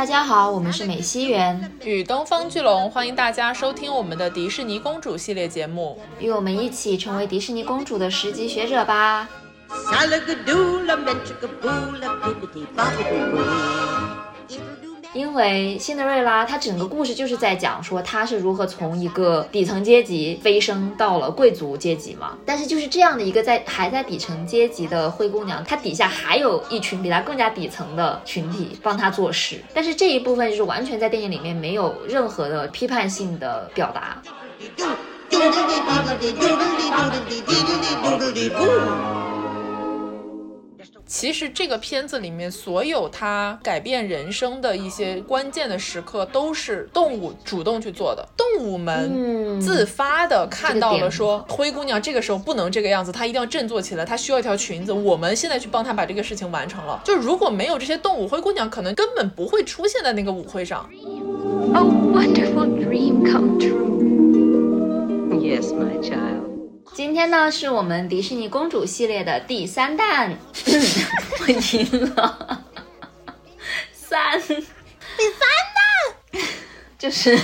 大家好，我们是美西园与东方巨龙，欢迎大家收听我们的迪士尼公主系列节目，与我们一起成为迪士尼公主的十级学者吧。因为辛德瑞拉，她整个故事就是在讲说她是如何从一个底层阶级飞升到了贵族阶级嘛。但是就是这样的一个在还在底层阶级的灰姑娘，她底下还有一群比她更加底层的群体帮她做事。但是这一部分就是完全在电影里面没有任何的批判性的表达。其实这个片子里面所有他改变人生的一些关键的时刻，都是动物主动去做的。动物们自发的看到了说，灰姑娘这个时候不能这个样子，她一定要振作起来，她需要一条裙子。我们现在去帮她把这个事情完成了。就如果没有这些动物，灰姑娘可能根本不会出现在那个舞会上。今天呢，是我们迪士尼公主系列的第三弹，我赢了，三，第三弹，就是，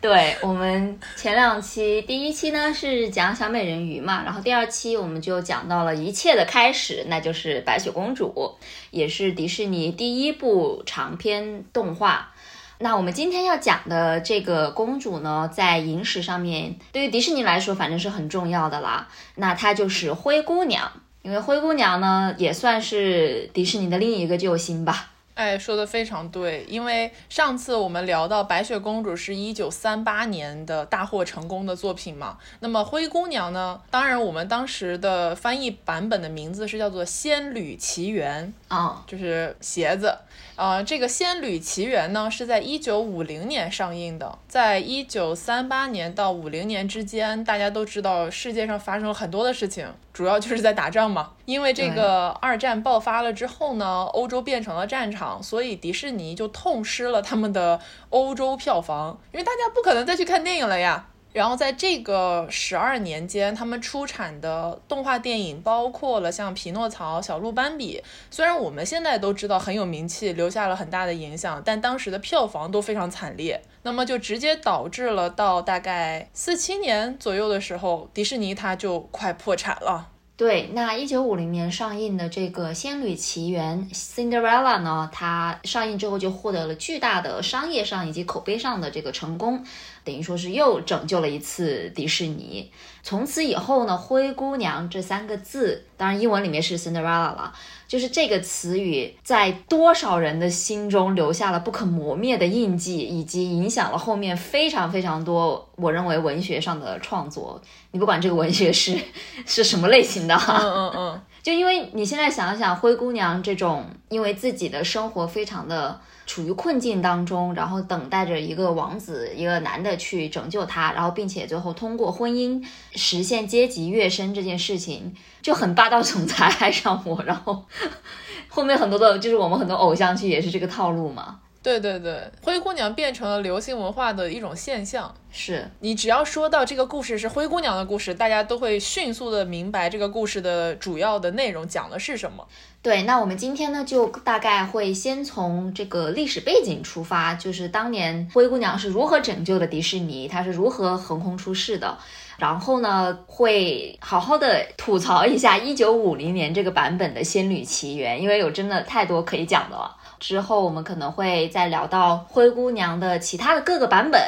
对我们前两期，第一期呢是讲小美人鱼嘛，然后第二期我们就讲到了一切的开始，那就是白雪公主，也是迪士尼第一部长篇动画。那我们今天要讲的这个公主呢，在影史上面，对于迪士尼来说，反正是很重要的啦。那她就是灰姑娘，因为灰姑娘呢，也算是迪士尼的另一个救星吧。哎，说的非常对，因为上次我们聊到白雪公主是一九三八年的大获成功的作品嘛，那么灰姑娘呢？当然，我们当时的翻译版本的名字是叫做《仙履奇缘》啊，就是鞋子。呃，这个《仙履奇缘》呢是在一九五零年上映的，在一九三八年到五零年之间，大家都知道世界上发生了很多的事情，主要就是在打仗嘛。因为这个二战爆发了之后呢，欧洲变成了战场，所以迪士尼就痛失了他们的欧洲票房，因为大家不可能再去看电影了呀。然后在这个十二年间，他们出产的动画电影包括了像《匹诺曹》《小鹿斑比》，虽然我们现在都知道很有名气，留下了很大的影响，但当时的票房都非常惨烈。那么就直接导致了到大概四七年左右的时候，迪士尼它就快破产了。对，那一九五零年上映的这个《仙女奇缘》（Cinderella） 呢，它上映之后就获得了巨大的商业上以及口碑上的这个成功。等于说是又拯救了一次迪士尼。从此以后呢，灰姑娘这三个字，当然英文里面是 Cinderella 了，就是这个词语在多少人的心中留下了不可磨灭的印记，以及影响了后面非常非常多。我认为文学上的创作，你不管这个文学是 是什么类型的，嗯嗯嗯，就因为你现在想想，灰姑娘这种，因为自己的生活非常的。处于困境当中，然后等待着一个王子，一个男的去拯救她，然后并且最后通过婚姻实现阶级跃升这件事情，就很霸道总裁爱上我，然后 后面很多的就是我们很多偶像剧也是这个套路嘛。对对对，灰姑娘变成了流行文化的一种现象。是你只要说到这个故事是灰姑娘的故事，大家都会迅速的明白这个故事的主要的内容讲的是什么。对，那我们今天呢，就大概会先从这个历史背景出发，就是当年灰姑娘是如何拯救的迪士尼，她是如何横空出世的。然后呢，会好好的吐槽一下一九五零年这个版本的《仙履奇缘》，因为有真的太多可以讲的了。之后我们可能会再聊到灰姑娘的其他的各个版本，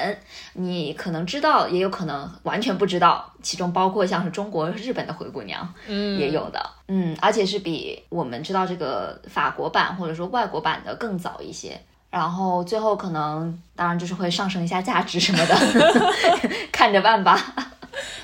你可能知道，也有可能完全不知道，其中包括像是中国、日本的灰姑娘，嗯，也有的，嗯，而且是比我们知道这个法国版或者说外国版的更早一些。然后最后可能当然就是会上升一下价值什么的，看着办吧。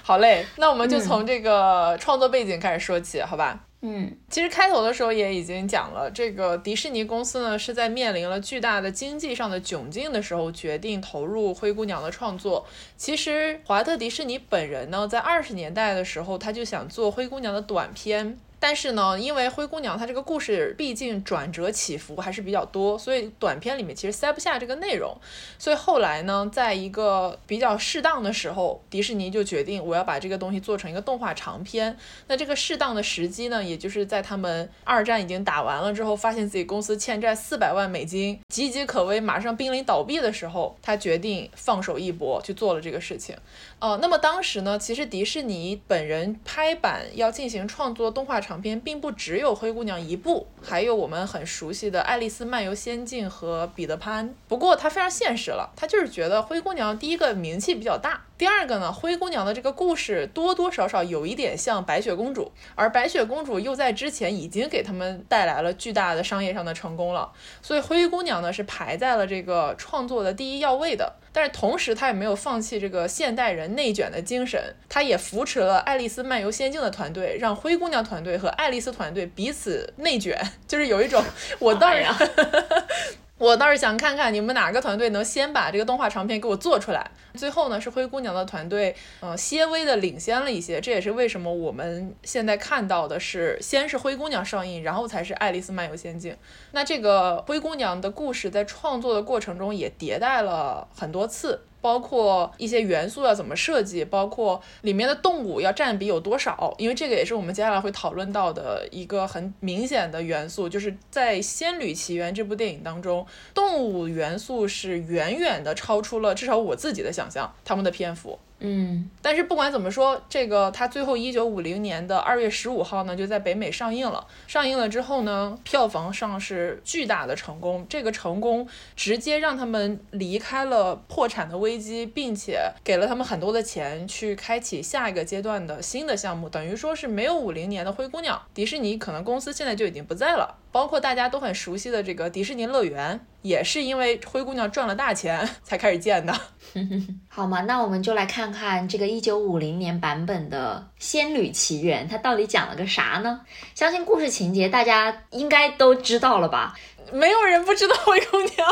好嘞，那我们就从这个创作背景开始说起，好吧？嗯，其实开头的时候也已经讲了，这个迪士尼公司呢是在面临了巨大的经济上的窘境的时候，决定投入灰姑娘的创作。其实华特迪士尼本人呢，在二十年代的时候，他就想做灰姑娘的短片。但是呢，因为灰姑娘她这个故事毕竟转折起伏还是比较多，所以短片里面其实塞不下这个内容。所以后来呢，在一个比较适当的时候，迪士尼就决定我要把这个东西做成一个动画长片。那这个适当的时机呢，也就是在他们二战已经打完了之后，发现自己公司欠债四百万美金，岌岌可危，马上濒临倒闭的时候，他决定放手一搏，去做了这个事情。哦，那么当时呢，其实迪士尼本人拍板要进行创作动画长片，并不只有灰姑娘一部，还有我们很熟悉的《爱丽丝漫游仙境》和《彼得潘》。不过他非常现实了，他就是觉得灰姑娘第一个名气比较大，第二个呢，灰姑娘的这个故事多多少少有一点像白雪公主，而白雪公主又在之前已经给他们带来了巨大的商业上的成功了，所以灰姑娘呢是排在了这个创作的第一要位的。但是同时，他也没有放弃这个现代人内卷的精神，他也扶持了《爱丽丝漫游仙境》的团队，让灰姑娘团队和爱丽丝团队彼此内卷，就是有一种我当然。我倒是想看看你们哪个团队能先把这个动画长片给我做出来。最后呢，是灰姑娘的团队，呃，些微的领先了一些。这也是为什么我们现在看到的是，先是灰姑娘上映，然后才是爱丽丝漫游仙境。那这个灰姑娘的故事在创作的过程中也迭代了很多次。包括一些元素要怎么设计，包括里面的动物要占比有多少，因为这个也是我们接下来会讨论到的一个很明显的元素，就是在《仙履奇缘》这部电影当中，动物元素是远远的超出了至少我自己的想象，他们的篇幅。嗯，但是不管怎么说，这个它最后一九五零年的二月十五号呢，就在北美上映了。上映了之后呢，票房上是巨大的成功。这个成功直接让他们离开了破产的危机，并且给了他们很多的钱去开启下一个阶段的新的项目。等于说是没有五零年的灰姑娘，迪士尼可能公司现在就已经不在了。包括大家都很熟悉的这个迪士尼乐园，也是因为灰姑娘赚了大钱才开始建的。好嘛，那我们就来看看这个一九五零年版本的《仙女奇缘》，它到底讲了个啥呢？相信故事情节大家应该都知道了吧？没有人不知道灰姑娘。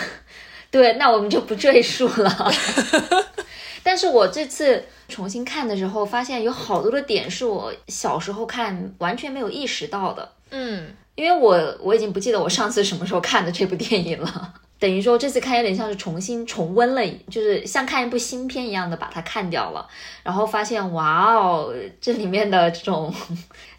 对，那我们就不赘述了。但是我这次重新看的时候，发现有好多的点是我小时候看完全没有意识到的。嗯。因为我我已经不记得我上次什么时候看的这部电影了，等于说这次看有点像是重新重温了，就是像看一部新片一样的把它看掉了，然后发现哇哦，这里面的这种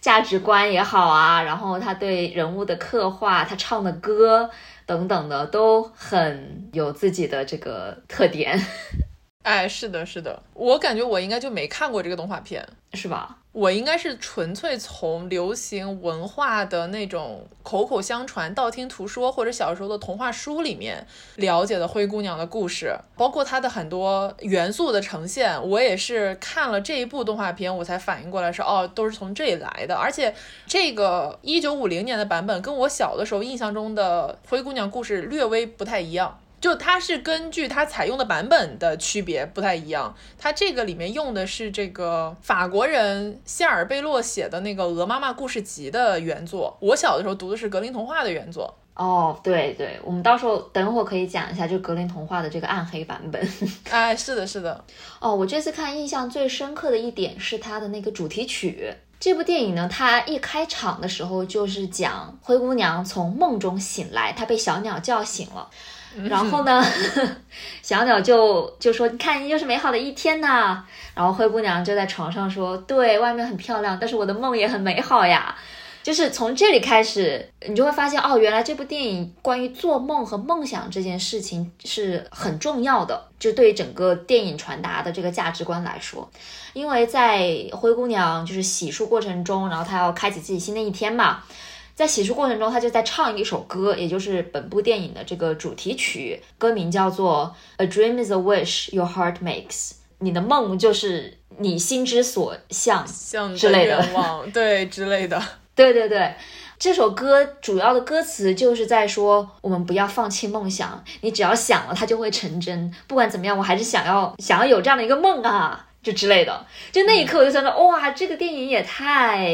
价值观也好啊，然后他对人物的刻画，他唱的歌等等的都很有自己的这个特点。哎，是的，是的，我感觉我应该就没看过这个动画片，是吧？我应该是纯粹从流行文化的那种口口相传、道听途说，或者小时候的童话书里面了解的灰姑娘的故事，包括它的很多元素的呈现。我也是看了这一部动画片，我才反应过来说，哦，都是从这里来的。而且这个一九五零年的版本跟我小的时候印象中的灰姑娘故事略微不太一样。就它是根据它采用的版本的区别不太一样，它这个里面用的是这个法国人谢尔贝洛写的那个《鹅妈妈故事集》的原作，我小的时候读的是格林童话的原作。哦，对对，我们到时候等会儿可以讲一下就格林童话的这个暗黑版本。哎，是的，是的。哦，我这次看印象最深刻的一点是它的那个主题曲。这部电影呢，它一开场的时候就是讲灰姑娘从梦中醒来，她被小鸟叫醒了。然后呢，小鸟就就说：“你看，又是美好的一天呐。”然后灰姑娘就在床上说：“对外面很漂亮，但是我的梦也很美好呀。”就是从这里开始，你就会发现哦，原来这部电影关于做梦和梦想这件事情是很重要的，就对整个电影传达的这个价值观来说，因为在灰姑娘就是洗漱过程中，然后她要开启自己新的一天嘛。在洗漱过程中，他就在唱一首歌，也就是本部电影的这个主题曲，歌名叫做《A Dream Is a Wish Your Heart Makes》。你的梦就是你心之所向之类的对之类的。对对对，这首歌主要的歌词就是在说，我们不要放弃梦想，你只要想了，它就会成真。不管怎么样，我还是想要想要有这样的一个梦啊。就之类的，就那一刻我就想着，哇，这个电影也太，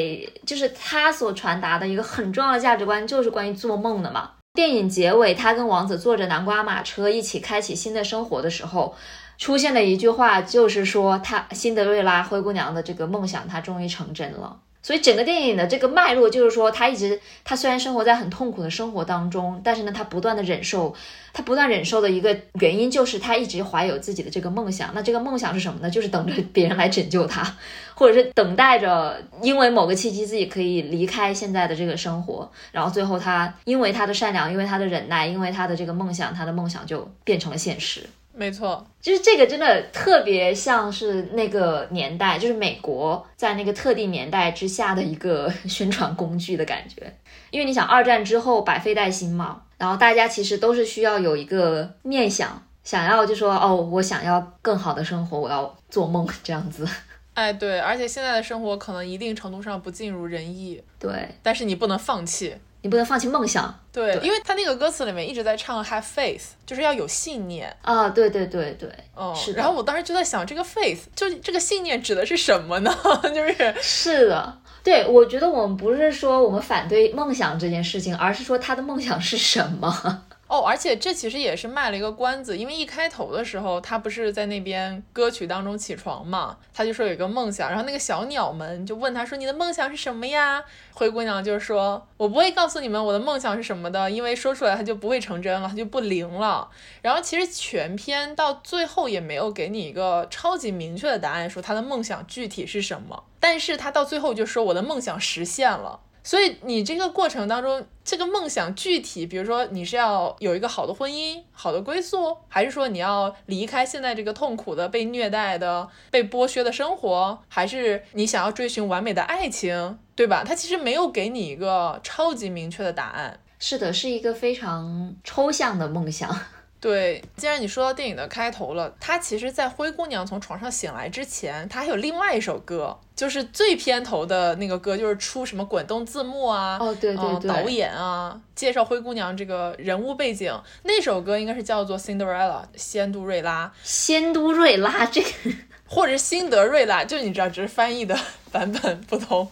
就是他所传达的一个很重要的价值观，就是关于做梦的嘛。电影结尾，他跟王子坐着南瓜马车一起开启新的生活的时候，出现的一句话，就是说他辛德瑞拉灰姑娘的这个梦想，它终于成真了。所以整个电影的这个脉络就是说，他一直他虽然生活在很痛苦的生活当中，但是呢，他不断的忍受，他不断忍受的一个原因就是他一直怀有自己的这个梦想。那这个梦想是什么呢？就是等着别人来拯救他，或者是等待着因为某个契机自己可以离开现在的这个生活，然后最后他因为他的善良，因为他的忍耐，因为他的这个梦想，他的梦想就变成了现实。没错，就是这个真的特别像是那个年代，就是美国在那个特定年代之下的一个 宣传工具的感觉。因为你想，二战之后百废待兴嘛，然后大家其实都是需要有一个念想，想要就说哦，我想要更好的生活，我要做梦这样子。哎，对，而且现在的生活可能一定程度上不尽如人意，对，但是你不能放弃。你不能放弃梦想，对，因为他那个歌词里面一直在唱 have faith，就是要有信念啊，对对对对，哦，是。然后我当时就在想，这个 faith 就这个信念指的是什么呢？就是是的，对，我觉得我们不是说我们反对梦想这件事情，而是说他的梦想是什么。哦，而且这其实也是卖了一个关子，因为一开头的时候，他不是在那边歌曲当中起床嘛，他就说有一个梦想，然后那个小鸟们就问他说：“你的梦想是什么呀？”灰姑娘就说：“我不会告诉你们我的梦想是什么的，因为说出来它就不会成真了，它就不灵了。”然后其实全篇到最后也没有给你一个超级明确的答案，说他的梦想具体是什么，但是他到最后就说：“我的梦想实现了。”所以你这个过程当中，这个梦想具体，比如说你是要有一个好的婚姻、好的归宿，还是说你要离开现在这个痛苦的、被虐待的、被剥削的生活，还是你想要追寻完美的爱情，对吧？他其实没有给你一个超级明确的答案。是的，是一个非常抽象的梦想。对，既然你说到电影的开头了，他其实，在灰姑娘从床上醒来之前，他还有另外一首歌，就是最片头的那个歌，就是出什么滚动字幕啊，哦对对对，导演啊，介绍灰姑娘这个人物背景，那首歌应该是叫做《Cinderella》，仙都瑞拉，仙都瑞拉这个，或者是辛德瑞拉，就你知道，只是翻译的 版本不同。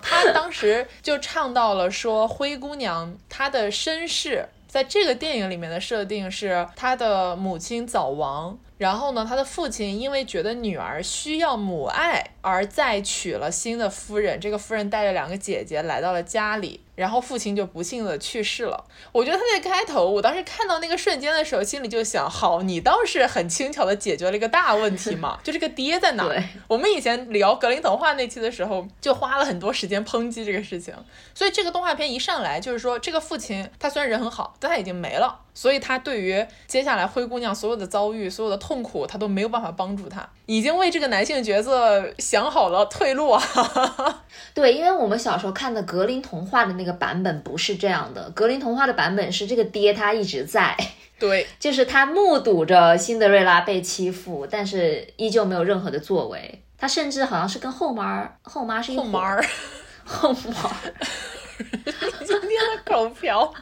他当时就唱到了说，灰姑娘她的身世。在这个电影里面的设定是，他的母亲早亡。然后呢，他的父亲因为觉得女儿需要母爱，而再娶了新的夫人。这个夫人带着两个姐姐来到了家里，然后父亲就不幸的去世了。我觉得他在开头，我当时看到那个瞬间的时候，心里就想：好，你倒是很轻巧的解决了一个大问题嘛，就这个爹在哪？我们以前聊格林童话那期的时候，就花了很多时间抨击这个事情。所以这个动画片一上来就是说，这个父亲他虽然人很好，但他已经没了。所以他对于接下来灰姑娘所有的遭遇、所有的痛苦，他都没有办法帮助她，已经为这个男性角色想好了退路啊。对，因为我们小时候看的格林童话的那个版本不是这样的，格林童话的版本是这个爹他一直在，对，就是他目睹着辛德瑞拉被欺负，但是依旧没有任何的作为。他甚至好像是跟后妈，后妈是一后妈，后妈，今天的口瓢。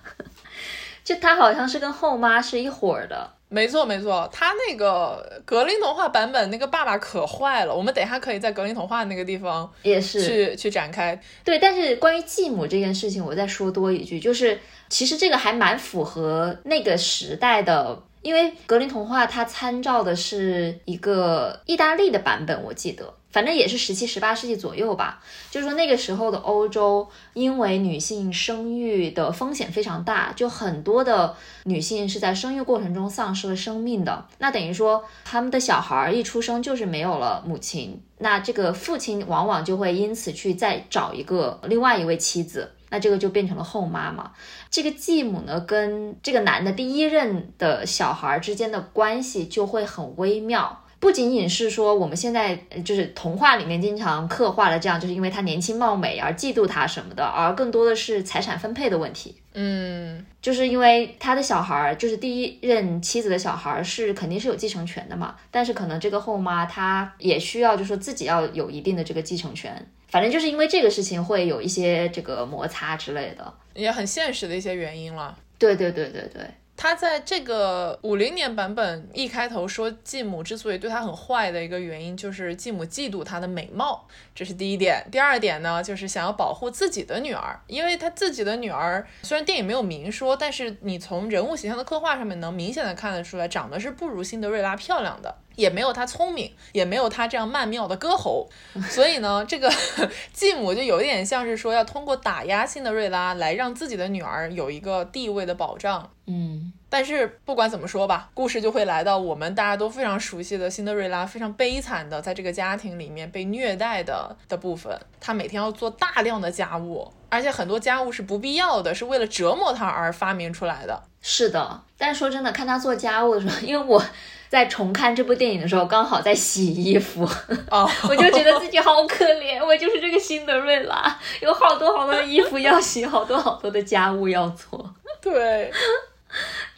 就他好像是跟后妈是一伙儿的，没错没错，他那个格林童话版本那个爸爸可坏了，我们等下可以在格林童话那个地方也是去去展开。对，但是关于继母这件事情，我再说多一句，就是其实这个还蛮符合那个时代的。因为格林童话它参照的是一个意大利的版本，我记得，反正也是十七、十八世纪左右吧。就是说那个时候的欧洲，因为女性生育的风险非常大，就很多的女性是在生育过程中丧失了生命的。那等于说他们的小孩一出生就是没有了母亲，那这个父亲往往就会因此去再找一个另外一位妻子。那这个就变成了后妈嘛？这个继母呢，跟这个男的第一任的小孩之间的关系就会很微妙。不仅仅是说我们现在就是童话里面经常刻画的这样，就是因为他年轻貌美而嫉妒他什么的，而更多的是财产分配的问题。嗯，就是因为他的小孩，就是第一任妻子的小孩是肯定是有继承权的嘛，但是可能这个后妈她也需要，就说自己要有一定的这个继承权。反正就是因为这个事情会有一些这个摩擦之类的，也很现实的一些原因了。对对对对对。他在这个五零年版本一开头说，继母之所以对他很坏的一个原因，就是继母嫉妒他的美貌，这是第一点。第二点呢，就是想要保护自己的女儿，因为他自己的女儿虽然电影没有明说，但是你从人物形象的刻画上面能明显的看得出来，长得是不如辛德瑞拉漂亮的。也没有他聪明，也没有他这样曼妙的歌喉，所以呢，这个 继母就有一点像是说要通过打压辛德瑞拉来让自己的女儿有一个地位的保障。嗯，但是不管怎么说吧，故事就会来到我们大家都非常熟悉的辛德瑞拉非常悲惨的在这个家庭里面被虐待的的部分。她每天要做大量的家务，而且很多家务是不必要的，是为了折磨她而发明出来的。是的，但是说真的，看她做家务的时候，因为我在重看这部电影的时候，刚好在洗衣服，哦，我就觉得自己好可怜，我就是这个辛德瑞拉，有好多好多的衣服要洗，好多好多的家务要做，对，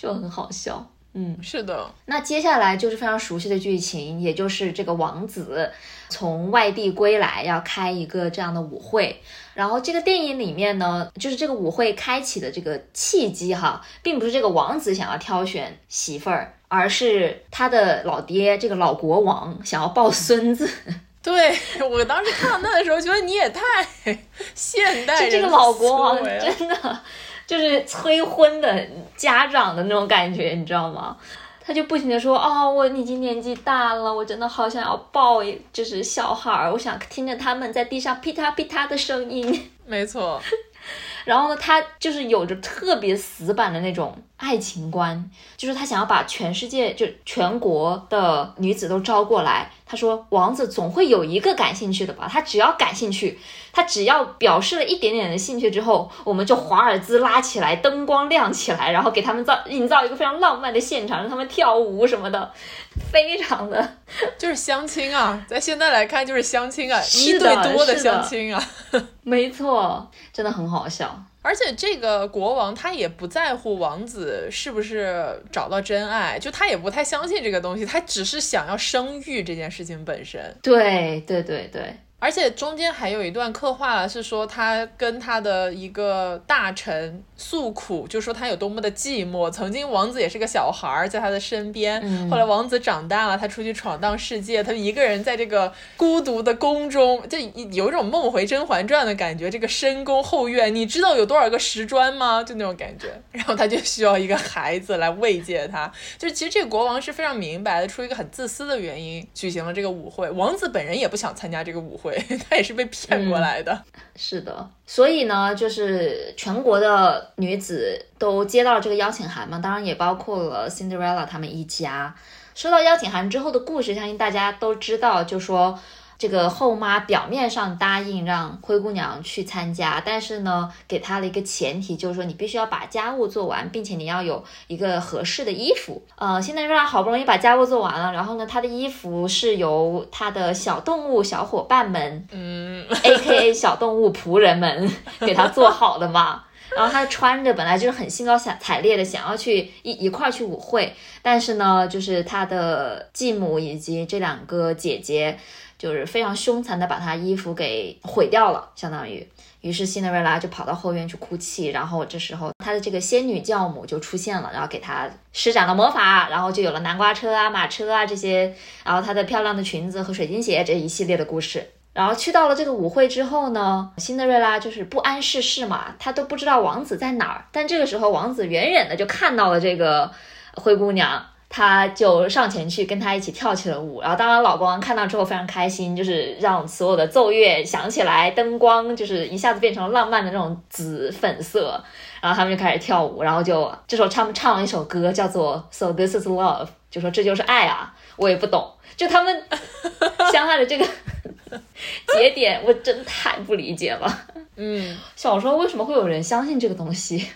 就很好笑。嗯，是的，那接下来就是非常熟悉的剧情，也就是这个王子从外地归来，要开一个这样的舞会。然后这个电影里面呢，就是这个舞会开启的这个契机哈，并不是这个王子想要挑选媳妇儿，而是他的老爹这个老国王想要抱孙子。对我当时看到那的时候，觉得你也太 现代人就这个老国王真的就是催婚的家长的那种感觉，你知道吗？他就不停的说，哦，我已经年纪大了，我真的好想要抱，就是小孩儿，我想听着他们在地上噼嗒噼嗒的声音。没错，然后呢，他就是有着特别死板的那种爱情观，就是他想要把全世界就全国的女子都招过来。他说，王子总会有一个感兴趣的吧？他只要感兴趣，他只要表示了一点点的兴趣之后，我们就华尔兹拉起来，灯光亮起来，然后给他们造营造一个非常浪漫的现场，让他们跳舞什么的，非常的 就是相亲啊，在现在来看就是相亲啊，一对多的相亲啊。没错，真的很好笑。而且这个国王他也不在乎王子是不是找到真爱，就他也不太相信这个东西，他只是想要生育这件事情本身。对对对对，而且中间还有一段刻画了，是说他跟他的一个大臣诉苦，就说他有多么的寂寞。曾经王子也是个小孩儿，在他的身边，嗯后来王子长大了，他出去闯荡世界，他一个人在这个孤独的宫中，就有一种梦回《甄嬛传》的感觉。这个深宫后院，你知道有多少个石砖吗？就那种感觉。然后他就需要一个孩子来慰藉他。就是其实这个国王是非常明白的，出于一个很自私的原因举行了这个舞会。王子本人也不想参加这个舞会，他也是被骗过来的。是的，所以呢，就是全国的女子都接到了这个邀请函嘛，当然也包括了 Cinderella 他们一家。收到邀请函之后的故事，相信大家都知道，就说这个后妈表面上答应让灰姑娘去参加，但是呢，给她了一个前提，就是说你必须要把家务做完，并且你要有一个合适的衣服。呃，现在瑞拉好不容易把家务做完了，然后呢，她的衣服是由她的小动物小伙伴们嗯，A K A 小动物仆人们给她做好的嘛。然后她穿着本来就是很兴高采采烈的想要去一一块儿去舞会，但是呢，就是她的继母以及这两个姐姐，就是非常凶残的把他衣服给毁掉了，相当于。于是辛德瑞拉就跑到后院去哭泣，然后这时候她的这个仙女教母就出现了，然后给她施展了魔法，然后就有了南瓜车啊、马车啊这些，然后她的漂亮的裙子和水晶鞋这一系列的故事。然后去到了这个舞会之后呢，辛德瑞拉就是不谙世事嘛，她都不知道王子在哪儿。但这个时候，王子远远的就看到了这个灰姑娘，他就上前去跟她一起跳起了舞。然后，当然老公看到之后非常开心，就是让所有的奏乐响起来，灯光就是一下子变成了浪漫的那种紫粉色。然后他们就开始跳舞，然后就这时候他们唱了一首歌，叫做《So This Is Love》，就说这就是爱啊，我也不懂，就他们 相爱的这个节点，我真太不理解了。嗯，小时候为什么会有人相信这个东西？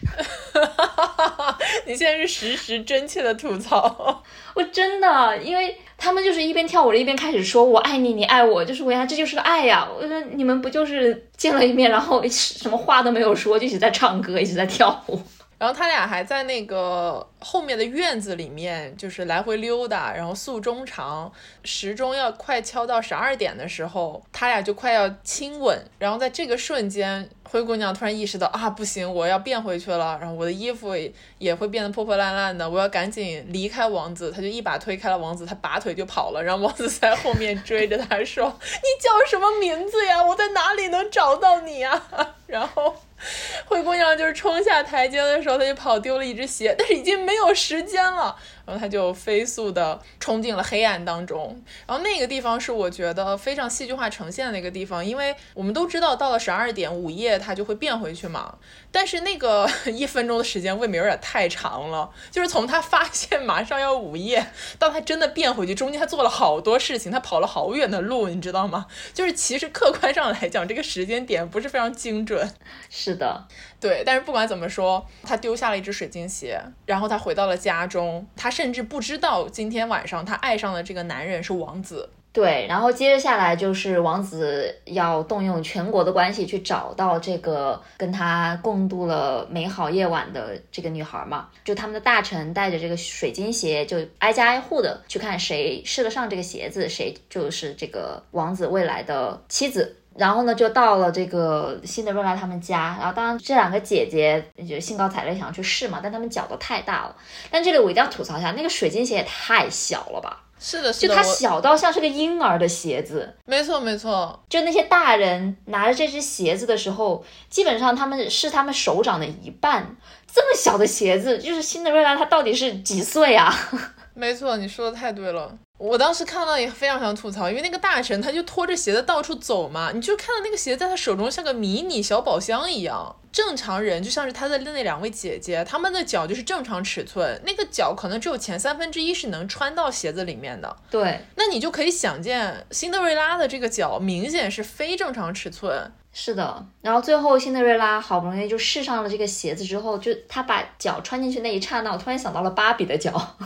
你现在是实时真切的吐槽。我真的，因为他们就是一边跳舞着一边开始说“我爱你，你爱我”，就是我呀，这就是个爱呀。我说你们不就是见了一面，然后什么话都没有说，就一直在唱歌，一直在跳舞。然后他俩还在那个后面的院子里面，就是来回溜达，然后诉衷肠。时钟要快敲到十二点的时候，他俩就快要亲吻。然后在这个瞬间，灰姑娘突然意识到啊，不行，我要变回去了。然后我的衣服也会变得破破烂烂的，我要赶紧离开王子。他就一把推开了王子，他拔腿就跑了。然后王子在后面追着他说：“你叫什么名字呀？我在哪里能找到你呀？”然后。灰姑娘就是冲下台阶的时候，她就跑丢了一只鞋，但是已经没有时间了。然后他就飞速的冲进了黑暗当中。然后那个地方是我觉得非常戏剧化呈现的一个地方，因为我们都知道到了十二点午夜他就会变回去嘛。但是那个 一分钟的时间未免有点太长了，就是从他发现马上要午夜到他真的变回去，中间他做了好多事情，他跑了好远的路，你知道吗？就是其实客观上来讲，这个时间点不是非常精准。是的，对。但是不管怎么说，他丢下了一只水晶鞋，然后他回到了家中，他甚至不知道今天晚上他爱上的这个男人是王子。对，然后接着下来就是王子要动用全国的关系去找到这个跟他共度了美好夜晚的这个女孩嘛，就他们的大臣带着这个水晶鞋，就挨家挨户的去看谁试得上这个鞋子，谁就是这个王子未来的妻子。然后呢，就到了这个辛德瑞拉他们家，然后当然这两个姐姐就兴高采烈想要去试嘛，但他们脚都太大了。但这里我一定要吐槽一下，那个水晶鞋也太小了吧。是的，就它小到像是个婴儿的鞋子，没错没错。就那些大人拿着这只鞋子的时候，基本上他们是他们手掌的一半。这么小的鞋子，就是辛德瑞拉，她到底是几岁啊？没错，你说的太对了。我当时看到也非常想吐槽，因为那个大神他就拖着鞋子到处走嘛，你就看到那个鞋在他手中像个迷你小宝箱一样。正常人就像是他的那两位姐姐，他们的脚就是正常尺寸，那个脚可能只有前三分之一是能穿到鞋子里面的。对，那你就可以想见，辛德瑞拉的这个脚明显是非正常尺寸。是的，然后最后辛德瑞拉好不容易就试上了这个鞋子之后，就他把脚穿进去那一刹那，我突然想到了芭比的脚。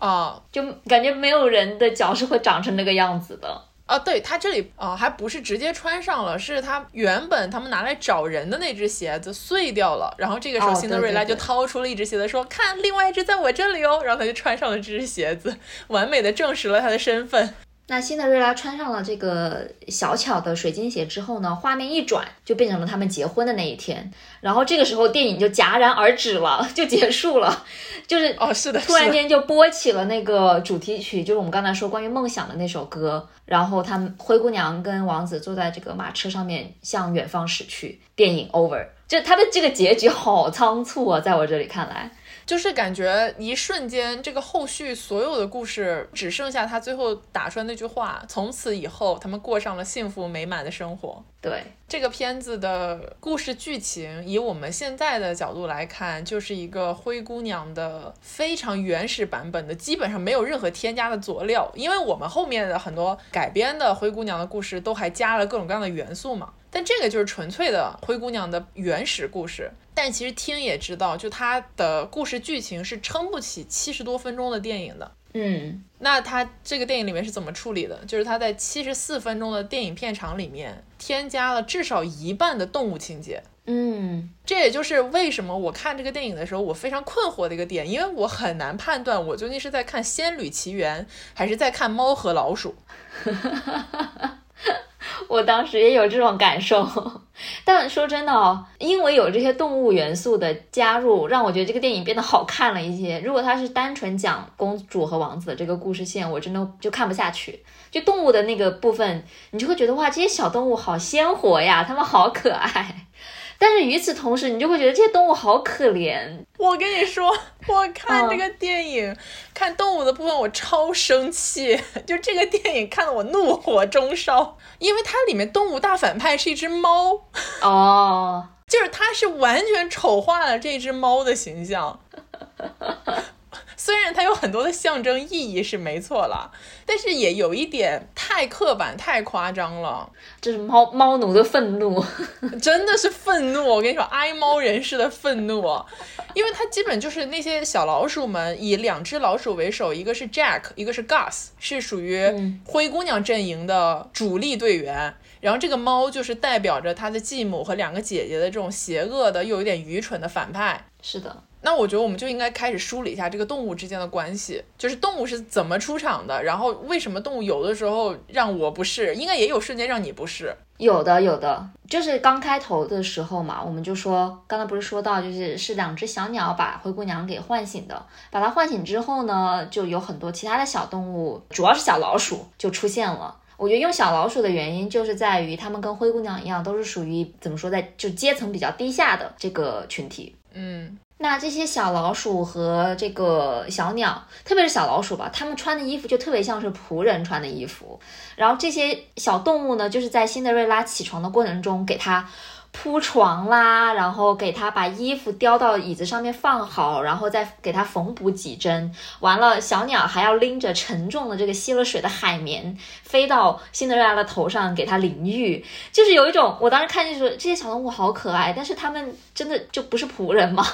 啊，就感觉没有人的脚是会长成那个样子的啊。对他这里啊，还不是直接穿上了，是他原本他们拿来找人的那只鞋子碎掉了，然后这个时候辛德瑞拉就掏出了一只鞋子，说：“看，另外一只在我这里哦。”然后他就穿上了这只鞋子，完美的证实了他的身份。那辛德瑞拉穿上了这个小巧的水晶鞋之后呢，画面一转就变成了他们结婚的那一天，然后这个时候电影就戛然而止了，就结束了，就是哦是的，突然间就播起了那个主题曲，就是我们刚才说关于梦想的那首歌，然后他们灰姑娘跟王子坐在这个马车上面向远方驶去，电影 over，就他的这个结局好仓促啊，在我这里看来。就是感觉一瞬间，这个后续所有的故事只剩下他最后打出来那句话：从此以后，他们过上了幸福美满的生活。对这个片子的故事剧情，以我们现在的角度来看，就是一个灰姑娘的非常原始版本的，基本上没有任何添加的佐料。因为我们后面的很多改编的灰姑娘的故事，都还加了各种各样的元素嘛。但这个就是纯粹的灰姑娘的原始故事。但其实听也知道，就它的故事剧情是撑不起七十多分钟的电影的。嗯，那它这个电影里面是怎么处理的？就是它在七十四分钟的电影片长里面添加了至少一半的动物情节。嗯，这也就是为什么我看这个电影的时候我非常困惑的一个点，因为我很难判断我究竟是在看《仙履奇缘》还是在看《猫和老鼠》。我当时也有这种感受，但说真的哦，因为有这些动物元素的加入，让我觉得这个电影变得好看了一些。如果它是单纯讲公主和王子的这个故事线，我真的就看不下去。就动物的那个部分，你就会觉得哇，这些小动物好鲜活呀，它们好可爱。但是与此同时，你就会觉得这些动物好可怜。我跟你说，我看这个电影，看动物的部分，我超生气。就这个电影看得我怒火中烧，因为它里面动物大反派是一只猫。哦，就是它是完全丑化了这只猫的形象。虽然它有很多的象征意义是没错了，但是也有一点太刻板、太夸张了。这是猫猫奴的愤怒，真的是愤怒！我跟你说，爱猫人士的愤怒，因为它基本就是那些小老鼠们以两只老鼠为首，一个是 Jack，一个是 Gus，是属于灰姑娘阵营的主力队员。然后这个猫就是代表着他的继母和两个姐姐的这种邪恶的又有点愚蠢的反派。是的。那我觉得我们就应该开始梳理一下这个动物之间的关系，就是动物是怎么出场的，然后为什么动物有的时候让我不适，应该也有瞬间让你不适。有的，有的，就是刚开头的时候嘛，我们就说，刚才不是说到，就是是两只小鸟把灰姑娘给唤醒的，把它唤醒之后呢，就有很多其他的小动物，主要是小老鼠就出现了。我觉得用小老鼠的原因就是在于它们跟灰姑娘一样，都是属于怎么说，在就阶层比较低下的这个群体。嗯，那这些小老鼠和这个小鸟，特别是小老鼠吧，它们穿的衣服就特别像是仆人穿的衣服。然后这些小动物呢，就是在辛德瑞拉起床的过程中给它。铺床啦，然后给他把衣服叼到椅子上面放好，然后再给他缝补几针。完了，小鸟还要拎着沉重的这个吸了水的海绵，飞到辛德瑞拉的头上给他淋浴。就是有一种，我当时看见说这些小动物好可爱，但是他们真的就不是仆人吗？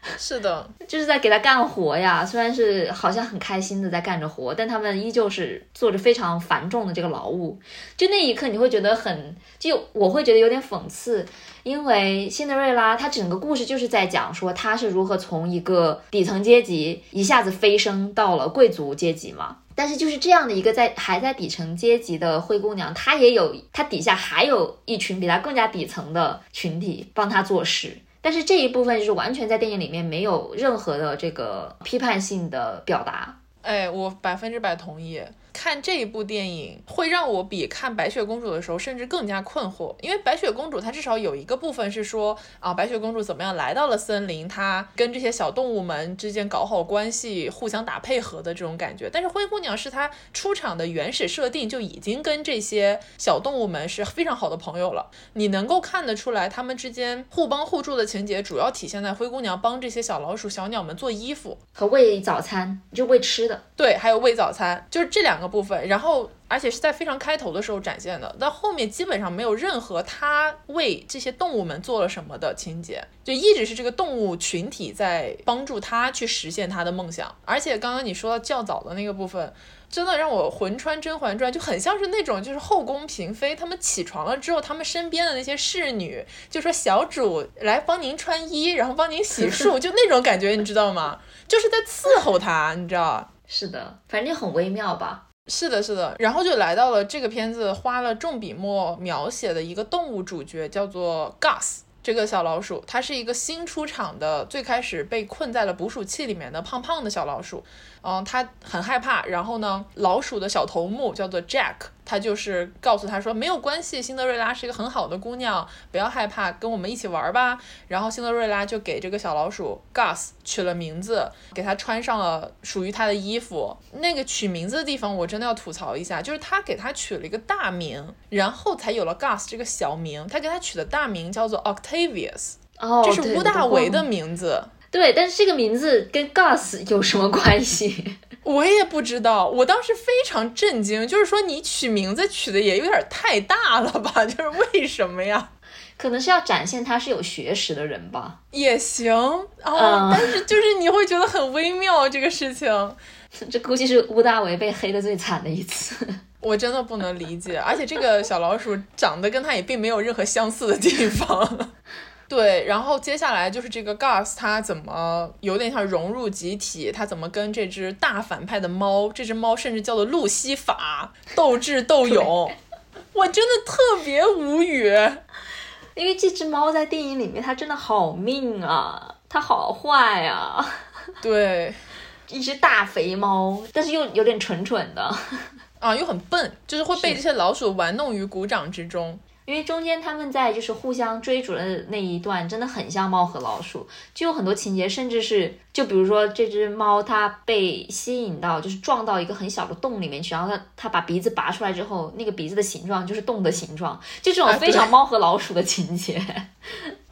是的，就是在给他干活呀。虽然是好像很开心的在干着活，但他们依旧是做着非常繁重的这个劳务。就那一刻，你会觉得很，就我会觉得有点讽刺，因为辛德瑞拉她整个故事就是在讲说她是如何从一个底层阶级一下子飞升到了贵族阶级嘛。但是就是这样的一个在还在底层阶级的灰姑娘，她也有她底下还有一群比她更加底层的群体帮她做事。但是这一部分就是完全在电影里面没有任何的这个批判性的表达。哎，我百分之百同意。看这一部电影会让我比看白雪公主的时候甚至更加困惑，因为白雪公主她至少有一个部分是说啊，白雪公主怎么样来到了森林，她跟这些小动物们之间搞好关系，互相打配合的这种感觉。但是灰姑娘是她出场的原始设定就已经跟这些小动物们是非常好的朋友了，你能够看得出来，他们之间互帮互助的情节主要体现在灰姑娘帮这些小老鼠、小鸟们做衣服和喂早餐，就喂吃的。对，还有喂早餐，就是这两个。部分，然后而且是在非常开头的时候展现的，到后面基本上没有任何他为这些动物们做了什么的情节，就一直是这个动物群体在帮助他去实现他的梦想。而且刚刚你说到较早的那个部分，真的让我魂穿《甄嬛传》，就很像是那种就是后宫嫔妃，她们起床了之后，她们身边的那些侍女就说：“小主来帮您穿衣，然后帮您洗漱”，就那种感觉，你知道吗？就是在伺候她，你知道？是的，反正就很微妙吧。是的，是的，然后就来到了这个片子花了重笔墨描写的一个动物主角，叫做 Gus 这个小老鼠，它是一个新出场的，最开始被困在了捕鼠器里面的胖胖的小老鼠。嗯，他很害怕，然后呢，老鼠的小头目叫做 Jack，他就是告诉他说没有关系，辛德瑞拉是一个很好的姑娘，不要害怕，跟我们一起玩吧。然后辛德瑞拉就给这个小老鼠 Gus 取了名字，给他穿上了属于他的衣服。那个取名字的地方我真的要吐槽一下，就是他给他取了一个大名，然后才有了 Gus 这个小名。他给他取的大名叫做 Octavius，哦，这是乌大维的名字。对，但是这个名字跟 Gus 有什么关系？我也不知道。我当时非常震惊，就是说你取名字取的也有点太大了吧？就是为什么呀？可能是要展现他是有学识的人吧？也行啊，但是就是你会觉得很微妙这个事情。这估计是乌大维被黑的最惨的一次。我真的不能理解，而且这个小老鼠长得跟他也并没有任何相似的地方。对，然后接下来就是这个 Gus，他怎么有点像融入集体？他怎么跟这只大反派的猫，这只猫甚至叫做路西法斗智斗勇？我真的特别无语，因为这只猫在电影里面它真的好命啊，它好坏啊。对，一只大肥猫，但是又有点蠢蠢的，啊，又很笨，就是会被这些老鼠玩弄于股掌之中。因为中间他们在就是互相追逐的那一段，真的很像猫和老鼠，就有很多情节，甚至是就比如说这只猫它被吸引到，就是撞到一个很小的洞里面去，然后它它把鼻子拔出来之后，那个鼻子的形状就是洞的形状，就这种非常猫和老鼠的情节。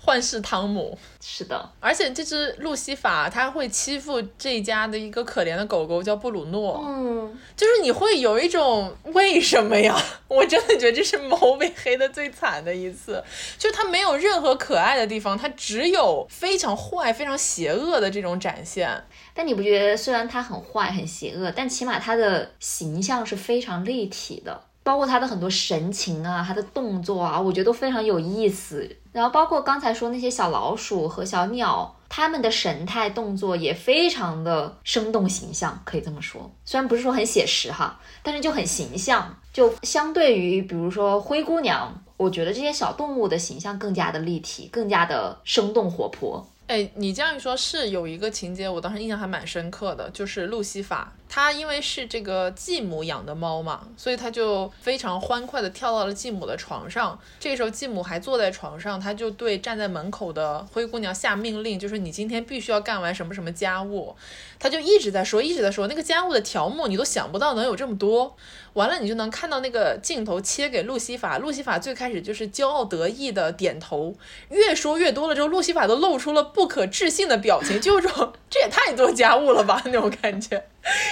幻视汤姆是的，而且这只路西法它会欺负这家的一个可怜的狗狗叫布鲁诺，嗯，就是你会有一种为什么呀？我真的觉得这是猫被黑的最惨的一次，就它没有任何可爱的地方，它只有非常坏、非常邪恶的这种展现。但你不觉得虽然它很坏、很邪恶，但起码它的形象是非常立体的。包括他的很多神情啊，他的动作啊，我觉得都非常有意思。然后包括刚才说那些小老鼠和小鸟，他们的神态动作也非常的生动形象，可以这么说。虽然不是说很写实哈，但是就很形象。就相对于比如说灰姑娘，我觉得这些小动物的形象更加的立体，更加的生动活泼。哎，你这样一说，是有一个情节，我当时印象还蛮深刻的，就是路西法他因为是这个继母养的猫嘛，所以他就非常欢快地跳到了继母的床上。这个时候继母还坐在床上，他就对站在门口的灰姑娘下命令，就是你今天必须要干完什么什么家务。他就一直在说，一直在说那个家务的条目，你都想不到能有这么多。完了，你就能看到那个镜头切给路西法，路西法最开始就是骄傲得意的点头，越说越多了之后，路西法都露出了不可置信的表情，就是说这也太多家务了吧那种感觉。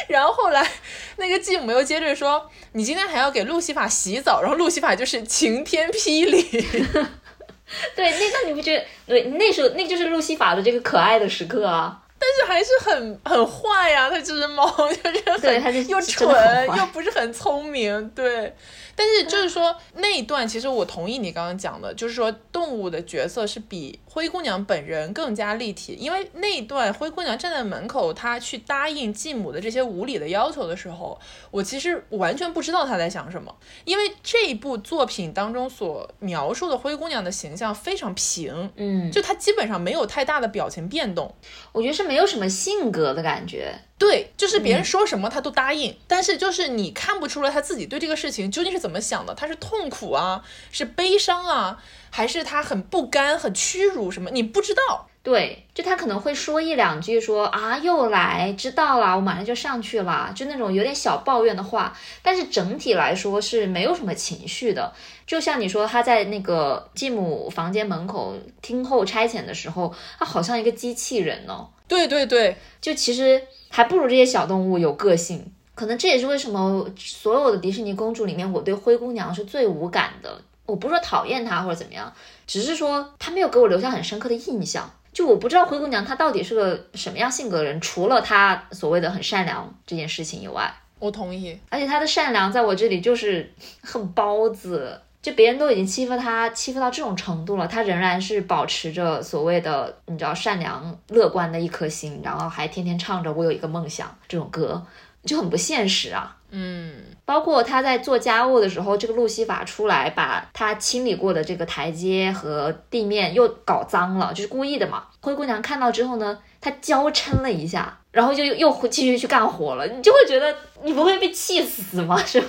然后后来那个继母又接着说，你今天还要给路西法洗澡，然后路西法就是晴天霹雳。对，那个你不觉得？对，那时候那就是路西法的这个可爱的时刻啊。但是还是很很坏呀，它这只猫 就是很又蠢又不是很聪明，对。但是就是说那一段，其实我同意你刚刚讲的，就是说动物的角色是比灰姑娘本人更加立体，因为那一段灰姑娘站在门口，她去答应继母的这些无理的要求的时候，我其实完全不知道她在想什么，因为这一部作品当中所描述的灰姑娘的形象非常平，嗯，就她基本上没有太大的表情变动，我觉得是没有什么性格的感觉。对，就是别人说什么他都答应，但是就是你看不出来他自己对这个事情究竟是怎么想的，他是痛苦啊，是悲伤啊，还是他很不甘、很屈辱什么？你不知道。对，就他可能会说一两句，说啊又来，知道了，我马上就上去了，就那种有点小抱怨的话。但是整体来说是没有什么情绪的。就像你说他在那个继母房间门口听候差遣的时候，他好像一个机器人呢。对对对，就其实。还不如这些小动物有个性，可能这也是为什么所有的迪士尼公主里面，我对灰姑娘是最无感的。我不是说讨厌她或者怎么样，只是说她没有给我留下很深刻的印象。就我不知道灰姑娘她到底是个什么样性格的人，除了她所谓的很善良这件事情以外，我同意。而且她的善良在我这里就是很包子。就别人都已经欺负他，欺负到这种程度了，他仍然是保持着所谓的你知道善良乐观的一颗心，然后还天天唱着我有一个梦想这种歌，就很不现实啊。嗯，包括他在做家务的时候，这个路西法出来把他清理过的这个台阶和地面又搞脏了，就是故意的嘛。灰姑娘看到之后呢，她娇嗔了一下。然后就又继续去干活了，你就会觉得你不会被气死吗？是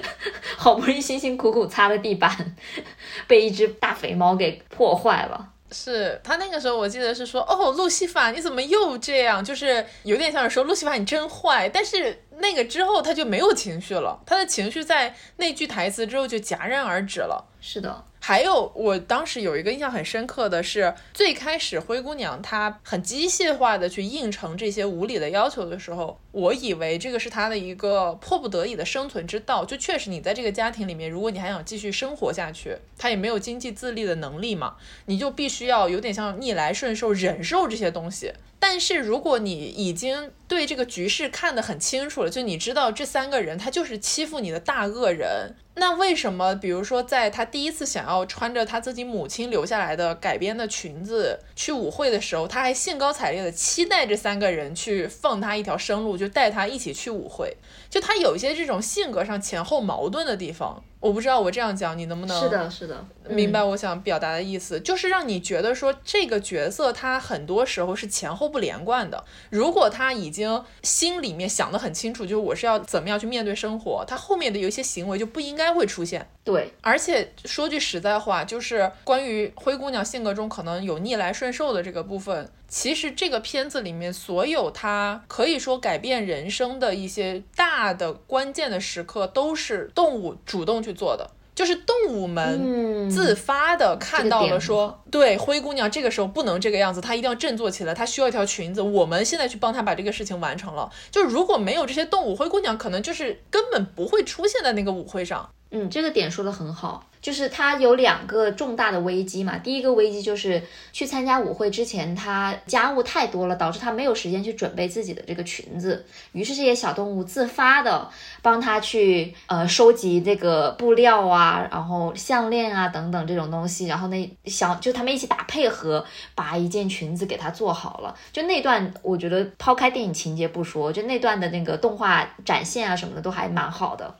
好不容易辛辛苦苦擦的地板，被一只大肥猫给破坏了。是他那个时候，我记得是说，哦，路西法你怎么又这样？就是有点像是说路西法你真坏。但是那个之后他就没有情绪了，他的情绪在那句台词之后就戛然而止了。是的。还有，我当时有一个印象很深刻的是，最开始灰姑娘她很机械化的去应承这些无理的要求的时候，我以为这个是她的一个迫不得已的生存之道。就确实，你在这个家庭里面，如果你还想继续生活下去，她也没有经济自立的能力嘛，你就必须要有点像逆来顺受，忍受这些东西。但是如果你已经对这个局势看得很清楚了，就你知道这三个人他就是欺负你的大恶人。那为什么，比如说，在他第一次想要穿着他自己母亲留下来的改编的裙子去舞会的时候，他还兴高采烈的期待这三个人去放他一条生路，就带他一起去舞会？就他有一些这种性格上前后矛盾的地方。我不知道我这样讲你能不能是的，是的，明白我想表达的意思，就是让你觉得说这个角色他很多时候是前后不连贯的。如果他已经心里面想得很清楚，就是我是要怎么样去面对生活，他后面的有一些行为就不应该会出现。对，而且说句实在话，就是关于灰姑娘性格中可能有逆来顺受的这个部分。其实这个片子里面所有他可以说改变人生的一些大的关键的时刻，都是动物主动去做的，就是动物们自发的看到了说，对灰姑娘这个时候不能这个样子，她一定要振作起来，她需要一条裙子，我们现在去帮她把这个事情完成了。就如果没有这些动物，灰姑娘可能就是根本不会出现在那个舞会上。嗯，这个点说的很好。就是他有两个重大的危机嘛，第一个危机就是去参加舞会之前，他家务太多了，导致他没有时间去准备自己的这个裙子。于是这些小动物自发的帮他去呃收集这个布料啊，然后项链啊等等这种东西，然后那小就他们一起打配合，把一件裙子给他做好了。就那段，我觉得抛开电影情节不说，就那段的那个动画展现啊什么的都还蛮好的。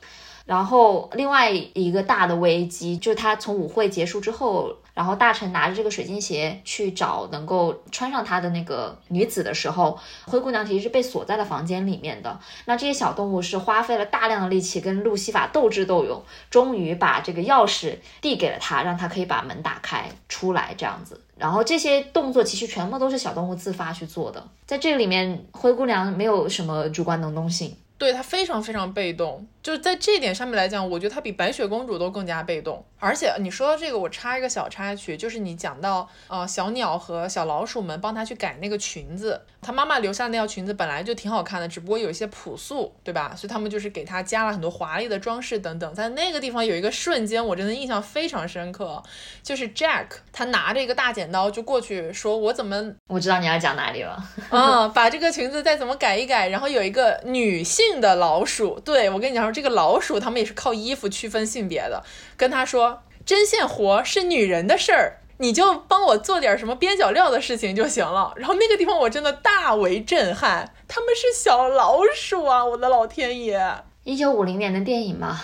然后另外一个大的危机就是他从舞会结束之后，然后大臣拿着这个水晶鞋去找能够穿上它的那个女子的时候，灰姑娘其实是被锁在了房间里面的。那这些小动物是花费了大量的力气跟路西法斗智斗勇，终于把这个钥匙递给了他，让他可以把门打开出来这样子。然后这些动作其实全部都是小动物自发去做的，在这个里面，灰姑娘没有什么主观能动性。对她非常非常被动，就是在这一点上面来讲，我觉得她比白雪公主都更加被动。而且你说到这个，我插一个小插曲，就是你讲到呃小鸟和小老鼠们帮她去改那个裙子，她妈妈留下那条裙子本来就挺好看的，只不过有一些朴素，对吧？所以他们就是给她加了很多华丽的装饰等等。在那个地方有一个瞬间，我真的印象非常深刻，就是 Jack 他拿着一个大剪刀就过去说：“我怎么我知道你要讲哪里了？嗯，把这个裙子再怎么改一改。”然后有一个女性。性的老鼠，对我跟你讲说，这个老鼠他们也是靠衣服区分性别的。跟他说，针线活是女人的事儿，你就帮我做点什么边角料的事情就行了。然后那个地方我真的大为震撼，他们是小老鼠啊！我的老天爷，一九五零年的电影嘛，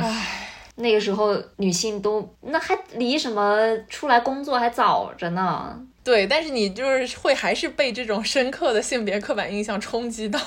唉，那个时候女性都那还离什么出来工作还早着呢。对，但是你就是会还是被这种深刻的性别刻板印象冲击到。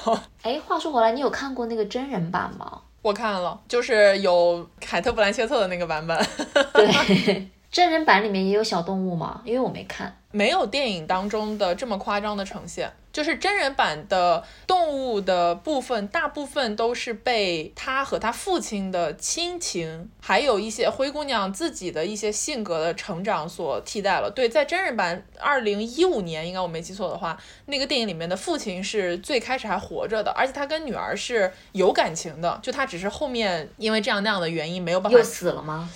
哎，话说回来，你有看过那个真人版吗？我看了，就是有凯特·布兰切特的那个版本。对，真人版里面也有小动物吗？因为我没看。没有电影当中的这么夸张的呈现，就是真人版的动物的部分，大部分都是被他和他父亲的亲情，还有一些灰姑娘自己的一些性格的成长所替代了。对，在真人版二零一五年，应该我没记错的话，那个电影里面的父亲是最开始还活着的，而且他跟女儿是有感情的，就他只是后面因为这样那样的原因没有办法。又死了吗？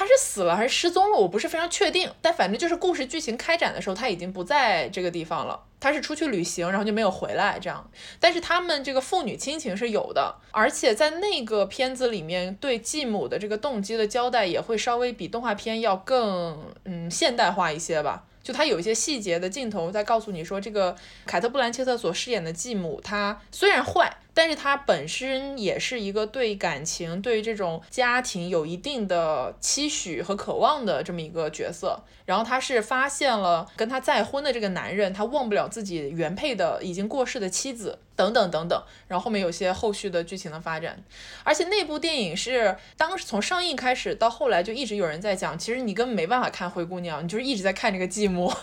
他是死了还是失踪了？我不是非常确定，但反正就是故事剧情开展的时候，他已经不在这个地方了。他是出去旅行，然后就没有回来这样。但是他们这个父女亲情是有的，而且在那个片子里面，对继母的这个动机的交代也会稍微比动画片要更嗯现代化一些吧。就他有一些细节的镜头在告诉你说，这个凯特·布兰切特所饰演的继母，她虽然坏。但是他本身也是一个对感情、对这种家庭有一定的期许和渴望的这么一个角色。然后他是发现了跟他再婚的这个男人，他忘不了自己原配的已经过世的妻子，等等等等。然后后面有些后续的剧情的发展。而且那部电影是当时从上映开始到后来就一直有人在讲，其实你根本没办法看灰姑娘，你就是一直在看这个寂寞。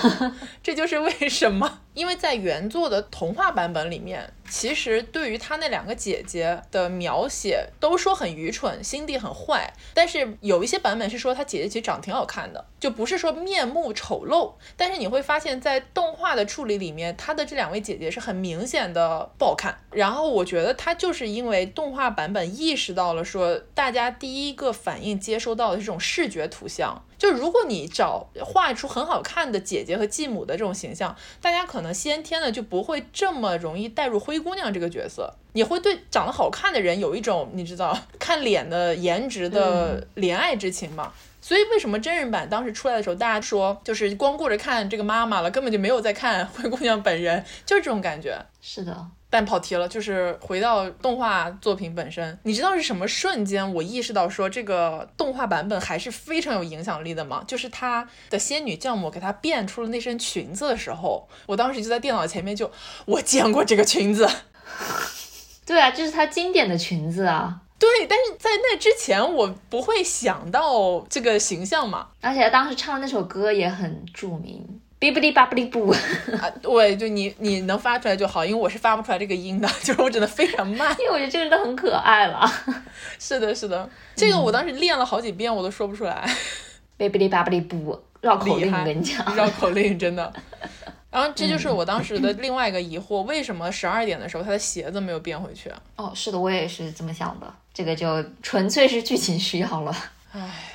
这就是为什么，因为在原作的童话版本里面。其实对于他那两个姐姐的描写，都说很愚蠢，心地很坏。但是有一些版本是说他姐姐其实长得挺好看的，就不是说面目丑陋。但是你会发现在动画的处理里面，他的这两位姐姐是很明显的不好看。然后我觉得他就是因为动画版本意识到了说，大家第一个反应接收到的这种视觉图像。就如果你找画出很好看的姐姐和继母的这种形象，大家可能先天的就不会这么容易带入灰姑娘这个角色，你会对长得好看的人有一种你知道看脸的颜值的怜爱之情嘛？所以为什么真人版当时出来的时候，大家说就是光顾着看这个妈妈了，根本就没有在看灰姑娘本人，就是这种感觉。是的。但跑题了，就是回到动画作品本身。你知道是什么瞬间我意识到说这个动画版本还是非常有影响力的吗？就是他的仙女教母给他变出了那身裙子的时候，我当时就在电脑前面就我见过这个裙子。对啊，这是他经典的裙子啊。对，但是在那之前我不会想到这个形象嘛。而且他当时唱的那首歌也很著名。哔不哩吧不哩不啊！对，就你你能发出来就好，因为我是发不出来这个音的，就是我只能非常慢。因为我觉得这个都很可爱了。是的，是的，这个我当时练了好几遍，我都说不出来。哔不哩吧不哩不，绕口令，我跟你讲，绕口令真的。然后这就是我当时的另外一个疑惑：为什么十二点的时候他的鞋子没有变回去？哦，是的，我也是这么想的。这个就纯粹是剧情需要了。唉。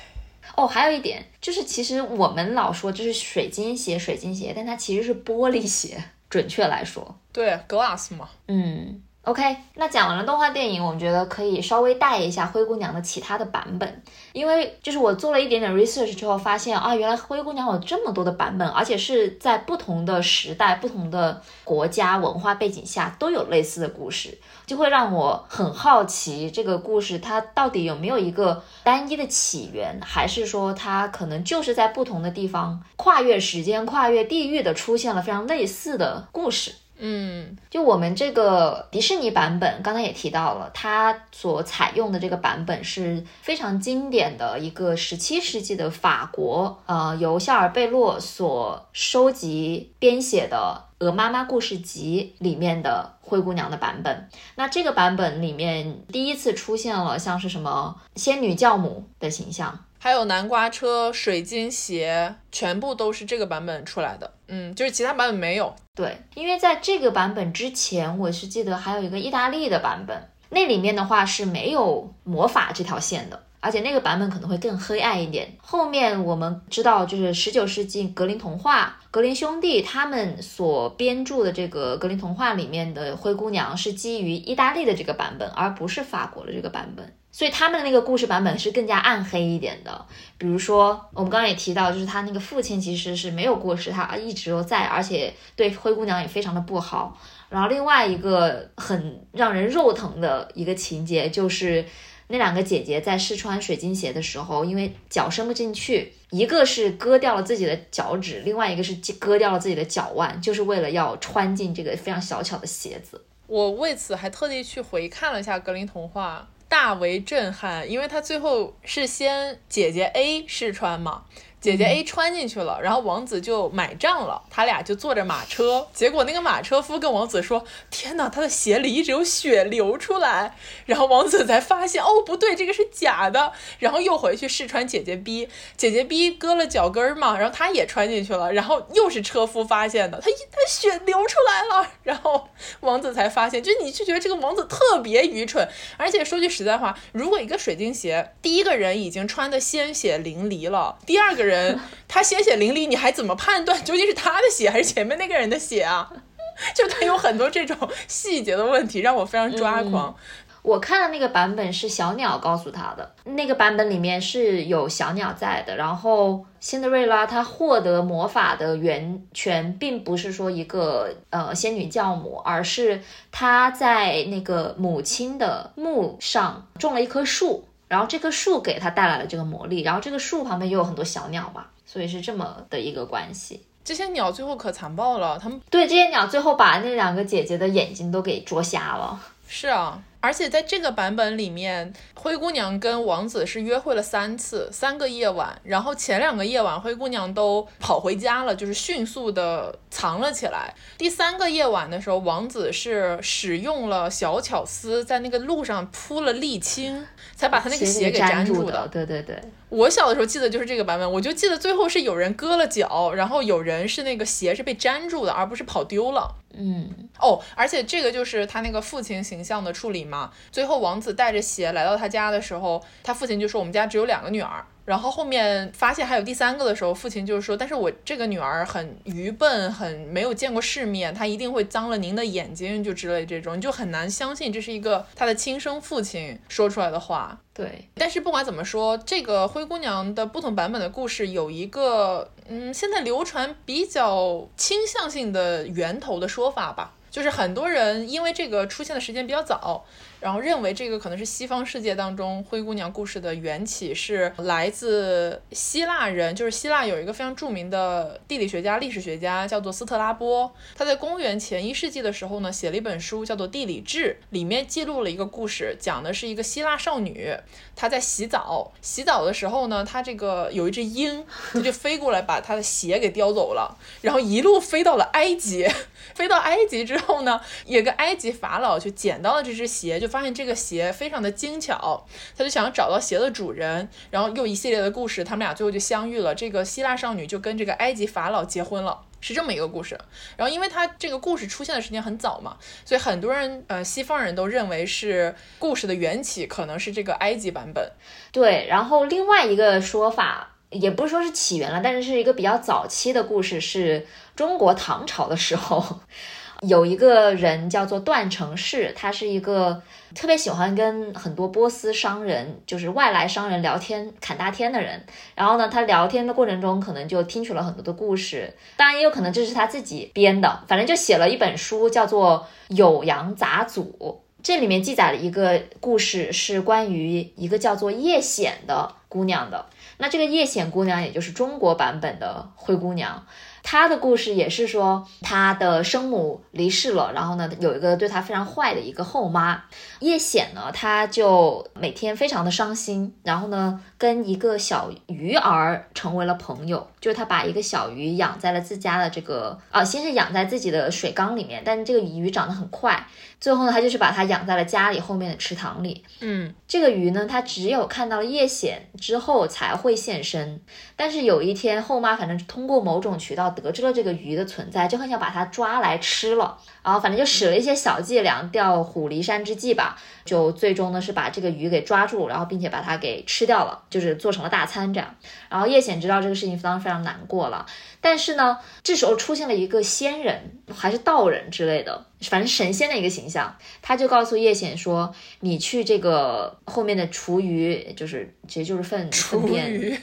哦，还有一点就是，其实我们老说就是水晶鞋，水晶鞋，但它其实是玻璃鞋，准确来说，对，glass 嘛。嗯，OK，那讲完了动画电影，我们觉得可以稍微带一下灰姑娘的其他的版本，因为就是我做了一点点 research 之后发现啊，原来灰姑娘有这么多的版本，而且是在不同的时代、不同的国家文化背景下都有类似的故事，就会让我很好奇这个故事它到底有没有一个单一的起源，还是说它可能就是在不同的地方跨越时间、跨越地域的出现了非常类似的故事。嗯，就我们这个迪士尼版本，刚才也提到了，它所采用的这个版本是非常经典的一个十七世纪的法国，呃，由夏尔贝洛所收集编写的《鹅妈妈故事集》里面的灰姑娘的版本。那这个版本里面第一次出现了像是什么仙女教母的形象。还有南瓜车、水晶鞋，全部都是这个版本出来的。嗯，就是其他版本没有。对，因为在这个版本之前，我是记得还有一个意大利的版本，那里面的话是没有魔法这条线的，而且那个版本可能会更黑暗一点。后面我们知道，就是十九世纪格林童话，格林兄弟他们所编著的这个格林童话里面的灰姑娘是基于意大利的这个版本，而不是法国的这个版本。所以他们的那个故事版本是更加暗黑一点的，比如说我们刚刚也提到，就是他那个父亲其实是没有过世，他一直都在，而且对灰姑娘也非常的不好。然后另外一个很让人肉疼的一个情节，就是那两个姐姐在试穿水晶鞋的时候，因为脚伸不进去，一个是割掉了自己的脚趾，另外一个是割掉了自己的脚腕，就是为了要穿进这个非常小巧的鞋子。我为此还特地去回看了一下格林童话。大为震撼，因为他最后是先姐姐 A 试穿嘛。姐姐 A 穿进去了，然后王子就买账了，他俩就坐着马车，结果那个马车夫跟王子说：“天哪，他的鞋里一直有血流出来。”然后王子才发现，哦，不对，这个是假的。然后又回去试穿姐姐 B，姐姐 B 割了脚跟嘛，然后他也穿进去了，然后又是车夫发现的，他一他血流出来了，然后王子才发现，就你就觉得这个王子特别愚蠢。而且说句实在话，如果一个水晶鞋，第一个人已经穿的鲜血淋漓了，第二个人。人他鲜血淋漓，你还怎么判断究竟是他的血还是前面那个人的血啊？就他有很多这种细节的问题，让我非常抓狂。我看的那个版本是小鸟告诉他的，那个版本里面是有小鸟在的。然后辛德瑞拉她获得魔法的源泉，并不是说一个呃仙女教母，而是她在那个母亲的墓上种了一棵树。然后这棵树给他带来了这个魔力，然后这个树旁边又有很多小鸟嘛，所以是这么的一个关系。这些鸟最后可残暴了，他们对这些鸟最后把那两个姐姐的眼睛都给啄瞎了。是啊。而且在这个版本里面，灰姑娘跟王子是约会了三次，三个夜晚。然后前两个夜晚，灰姑娘都跑回家了，就是迅速的藏了起来。第三个夜晚的时候，王子是使用了小巧思，在那个路上铺了沥青，才把他那个鞋给粘住的。对对对。我小的时候记得就是这个版本，我就记得最后是有人割了脚，然后有人是那个鞋是被粘住的，而不是跑丢了。嗯，哦，而且这个就是他那个父亲形象的处理嘛。最后王子带着鞋来到他家的时候，他父亲就说：“我们家只有两个女儿。”然后后面发现还有第三个的时候，父亲就是说：“但是我这个女儿很愚笨，很没有见过世面，她一定会脏了您的眼睛，就之类这种，你就很难相信这是一个她的亲生父亲说出来的话。”对。但是不管怎么说，这个灰姑娘的不同版本的故事有一个，嗯，现在流传比较倾向性的源头的说法吧，就是很多人因为这个出现的时间比较早。然后认为这个可能是西方世界当中灰姑娘故事的缘起是来自希腊人，就是希腊有一个非常著名的地理学家、历史学家叫做斯特拉波，他在公元前一世纪的时候呢写了一本书叫做《地理志》，里面记录了一个故事，讲的是一个希腊少女，她在洗澡，洗澡的时候呢，她这个有一只鹰，它就飞过来把她的鞋给叼走了，然后一路飞到了埃及，飞到埃及之后呢，有个埃及法老就捡到了这只鞋，就。发现这个鞋非常的精巧，他就想要找到鞋的主人，然后又一系列的故事，他们俩最后就相遇了。这个希腊少女就跟这个埃及法老结婚了，是这么一个故事。然后，因为它这个故事出现的时间很早嘛，所以很多人呃西方人都认为是故事的缘起可能是这个埃及版本。对，然后另外一个说法也不是说是起源了，但是是一个比较早期的故事，是中国唐朝的时候。有一个人叫做段成式，他是一个特别喜欢跟很多波斯商人，就是外来商人聊天侃大天的人。然后呢，他聊天的过程中，可能就听取了很多的故事，当然也有可能这是他自己编的，反正就写了一本书，叫做《酉阳杂俎》。这里面记载了一个故事，是关于一个叫做叶显的姑娘的。那这个叶显姑娘，也就是中国版本的灰姑娘。他的故事也是说，他的生母离世了，然后呢，有一个对他非常坏的一个后妈。叶显呢，他就每天非常的伤心，然后呢，跟一个小鱼儿成为了朋友，就是他把一个小鱼养在了自家的这个啊，先是养在自己的水缸里面，但是这个鱼长得很快，最后呢，他就是把它养在了家里后面的池塘里。嗯，这个鱼呢，它只有看到了叶显之后才会现身，但是有一天后妈反正通过某种渠道。得知了这个鱼的存在，就很想把它抓来吃了。然后反正就使了一些小伎俩，调虎离山之计吧。就最终呢是把这个鱼给抓住，然后并且把它给吃掉了，就是做成了大餐这样。然后叶显知道这个事情，当时非常难过了。但是呢，这时候出现了一个仙人，还是道人之类的，反正神仙的一个形象。他就告诉叶显说：“你去这个后面的厨余，就是其实就是粪粪便，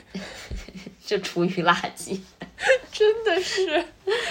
就 厨余垃圾。”真的是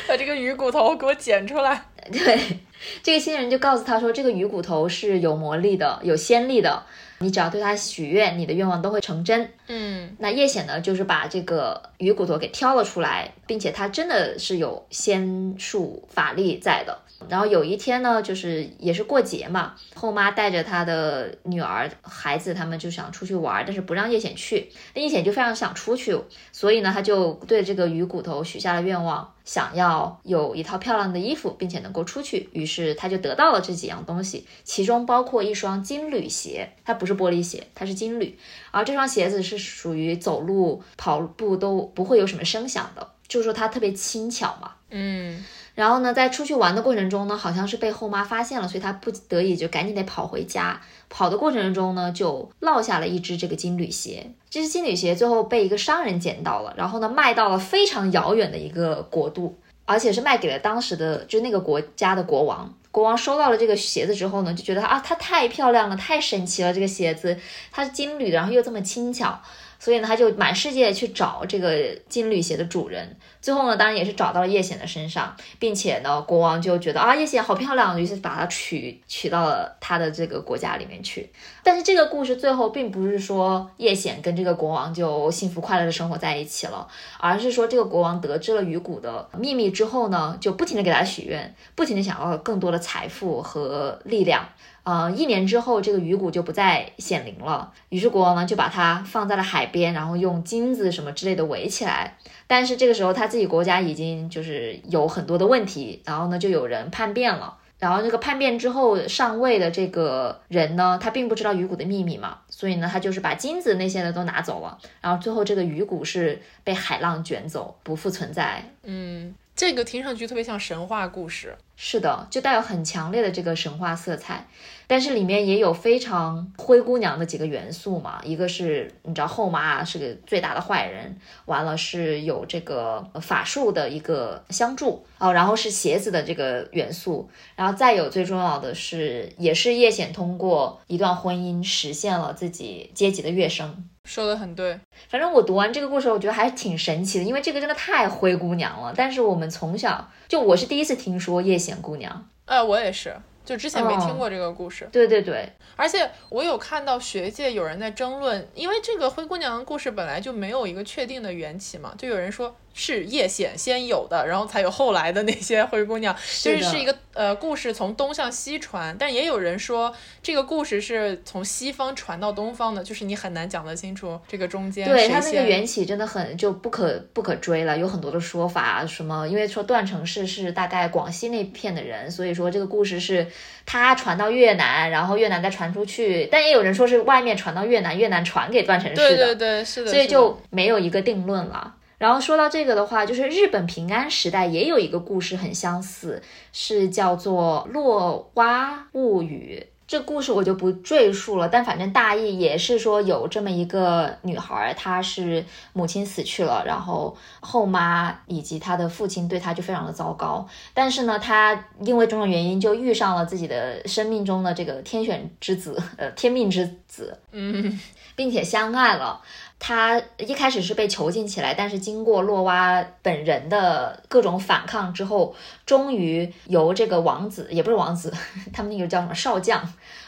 把这个鱼骨头给我捡出来。对，这个新人就告诉他说，这个鱼骨头是有魔力的，有仙力的。你只要对它许愿，你的愿望都会成真。嗯，那叶显呢，就是把这个鱼骨头给挑了出来，并且他真的是有仙术法力在的。然后有一天呢，就是也是过节嘛，后妈带着她的女儿、孩子，他们就想出去玩，但是不让叶显去。那叶显就非常想出去，所以呢，他就对这个鱼骨头许下了愿望，想要有一套漂亮的衣服，并且能够出去。于是他就得到了这几样东西，其中包括一双金旅鞋，它不是玻璃鞋，它是金旅，而这双鞋子是属于走路、跑步都不会有什么声响的，就是说它特别轻巧嘛。嗯。然后呢，在出去玩的过程中呢，好像是被后妈发现了，所以他不得已就赶紧得跑回家。跑的过程中呢，就落下了一只这个金缕鞋。这只金缕鞋最后被一个商人捡到了，然后呢，卖到了非常遥远的一个国度，而且是卖给了当时的就那个国家的国王。国王收到了这个鞋子之后呢，就觉得啊，它太漂亮了，太神奇了，这个鞋子它是金缕的，然后又这么轻巧。所以呢，他就满世界去找这个金缕鞋的主人，最后呢，当然也是找到了叶显的身上，并且呢，国王就觉得啊，叶显好漂亮，于是把他娶娶到了他的这个国家里面去。但是这个故事最后并不是说叶显跟这个国王就幸福快乐的生活在一起了，而是说这个国王得知了鱼骨的秘密之后呢，就不停的给他许愿，不停的想要更多的财富和力量。呃，一年之后，这个鱼骨就不再显灵了。于是国王呢就把它放在了海边，然后用金子什么之类的围起来。但是这个时候他自己国家已经就是有很多的问题，然后呢就有人叛变了。然后这个叛变之后上位的这个人呢，他并不知道鱼骨的秘密嘛，所以呢他就是把金子那些的都拿走了。然后最后这个鱼骨是被海浪卷走，不复存在。嗯，这个听上去特别像神话故事。是的，就带有很强烈的这个神话色彩。但是里面也有非常灰姑娘的几个元素嘛，一个是你知道后妈是个最大的坏人，完了是有这个法术的一个相助哦，然后是鞋子的这个元素，然后再有最重要的是，也是叶显通过一段婚姻实现了自己阶级的跃升，说的很对。反正我读完这个故事，我觉得还是挺神奇的，因为这个真的太灰姑娘了。但是我们从小就我是第一次听说叶显姑娘，呃，我也是。就之前没听过这个故事，对对对，而且我有看到学界有人在争论，因为这个灰姑娘故事本来就没有一个确定的缘起嘛，就有人说。是叶显先有的，然后才有后来的那些灰姑娘，就是是一个呃故事从东向西传，但也有人说这个故事是从西方传到东方的，就是你很难讲得清楚这个中间。对它那个缘起真的很就不可不可追了，有很多的说法，什么因为说段成式是大概广西那片的人，所以说这个故事是他传到越南，然后越南再传出去，但也有人说是外面传到越南，越南传给段成式的，对对对，是的，所以就没有一个定论了。然后说到这个的话，就是日本平安时代也有一个故事很相似，是叫做《落花物语》。这故事我就不赘述了，但反正大意也是说有这么一个女孩，她是母亲死去了，然后后妈以及她的父亲对她就非常的糟糕，但是呢，她因为种种原因就遇上了自己的生命中的这个天选之子，呃，天命之子，嗯，并且相爱了。她一开始是被囚禁起来，但是经过洛娃本人的各种反抗之后，终于由这个王子，也不是王子，他们那个叫什么少将，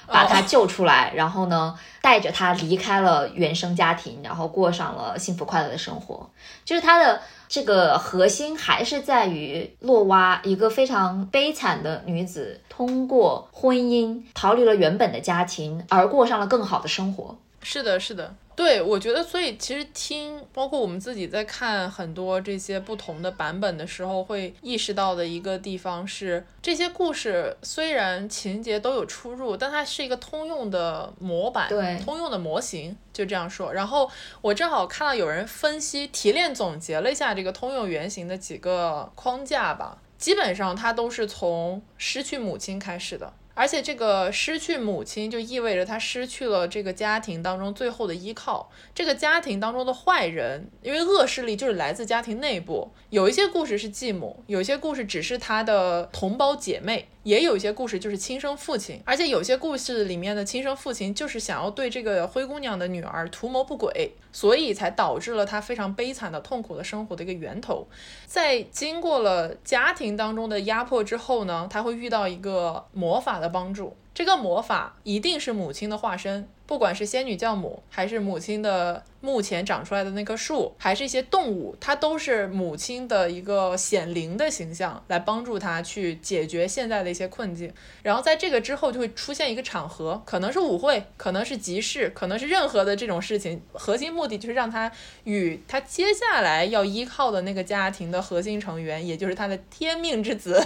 把他救出来，然后呢，带着他离开了原生家庭，然后过上了幸福快乐的生活。就是他的这个核心还是在于洛娃，一个非常悲惨的女子，通过婚姻逃离了原本的家庭，而过上了更好的生活。是的，是的。对，我觉得，所以其实听，包括我们自己在看很多这些不同的版本的时候，会意识到的一个地方是，这些故事虽然情节都有出入，但它是一个通用的模板，对，通用的模型，就这样说。然后我正好看到有人分析、提炼、总结了一下这个通用原型的几个框架吧，基本上它都是从失去母亲开始的。而且这个失去母亲，就意味着他失去了这个家庭当中最后的依靠。这个家庭当中的坏人，因为恶势力就是来自家庭内部。有一些故事是继母，有一些故事只是他的同胞姐妹。也有一些故事就是亲生父亲，而且有些故事里面的亲生父亲就是想要对这个灰姑娘的女儿图谋不轨，所以才导致了她非常悲惨的痛苦的生活的一个源头。在经过了家庭当中的压迫之后呢，她会遇到一个魔法的帮助，这个魔法一定是母亲的化身。不管是仙女教母，还是母亲的墓前长出来的那棵树，还是一些动物，它都是母亲的一个显灵的形象，来帮助她去解决现在的一些困境。然后在这个之后，就会出现一个场合，可能是舞会，可能是集市，可能是任何的这种事情。核心目的就是让她与她接下来要依靠的那个家庭的核心成员，也就是她的天命之子，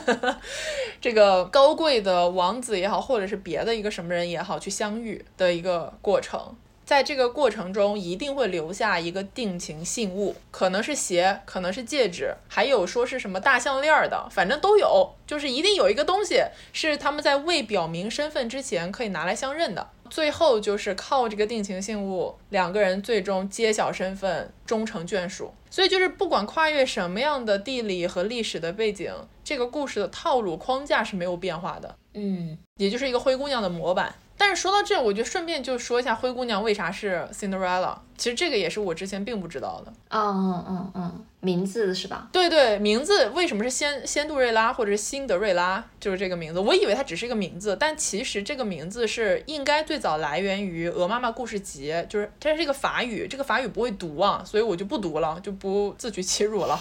这个高贵的王子也好，或者是别的一个什么人也好，去相遇的一个。过程，在这个过程中一定会留下一个定情信物，可能是鞋，可能是戒指，还有说是什么大项链的，反正都有，就是一定有一个东西是他们在未表明身份之前可以拿来相认的。最后就是靠这个定情信物，两个人最终揭晓身份，终成眷属。所以就是不管跨越什么样的地理和历史的背景，这个故事的套路框架是没有变化的。嗯，也就是一个灰姑娘的模板。但是说到这，我就顺便就说一下灰姑娘为啥是 Cinderella。其实这个也是我之前并不知道的。嗯嗯嗯嗯，名字是吧？对对，名字为什么是仙仙杜瑞拉或者是辛德瑞拉？就是这个名字，我以为它只是一个名字，但其实这个名字是应该最早来源于《鹅妈妈故事集》，就是它是一个法语，这个法语不会读啊，所以我就不读了，就不自取其辱了。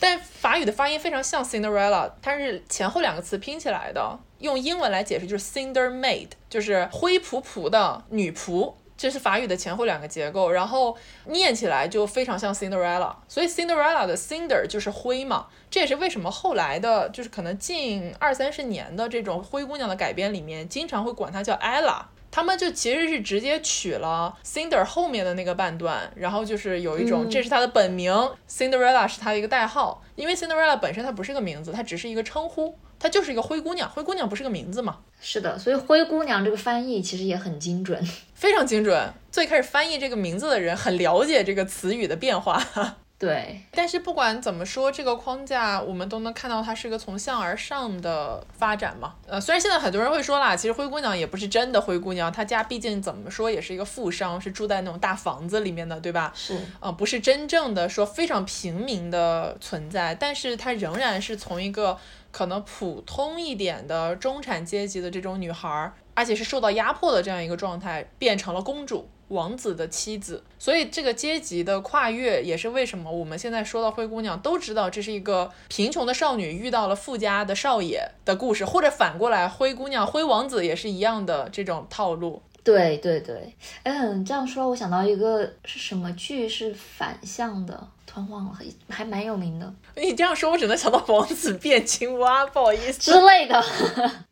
但法语的发音非常像 Cinderella，它是前后两个词拼起来的。用英文来解释就是 Cinder Maid，就是灰扑扑的女仆，这是法语的前后两个结构，然后念起来就非常像 Cinderella，所以 Cinderella 的 Cinder 就是灰嘛，这也是为什么后来的，就是可能近二三十年的这种灰姑娘的改编里面，经常会管她叫 Ella，他们就其实是直接取了 Cinder 后面的那个半段，然后就是有一种这是她的本名，Cinderella 是她的一个代号，因为 Cinderella 本身它不是个名字，它只是一个称呼。她就是一个灰姑娘，灰姑娘不是个名字吗？是的，所以灰姑娘这个翻译其实也很精准，非常精准。最开始翻译这个名字的人很了解这个词语的变化。对，但是不管怎么说，这个框架我们都能看到它是个从下而上的发展嘛。呃，虽然现在很多人会说啦，其实灰姑娘也不是真的灰姑娘，她家毕竟怎么说也是一个富商，是住在那种大房子里面的，对吧？是，呃，不是真正的说非常平民的存在，但是她仍然是从一个可能普通一点的中产阶级的这种女孩，而且是受到压迫的这样一个状态，变成了公主。王子的妻子，所以这个阶级的跨越也是为什么我们现在说到灰姑娘都知道这是一个贫穷的少女遇到了富家的少爷的故事，或者反过来灰姑娘、灰王子也是一样的这种套路。对对对，嗯，这样说我想到一个是什么剧是反向的，突然忘了，还蛮有名的。你这样说，我只能想到王子变青蛙，不好意思之类的。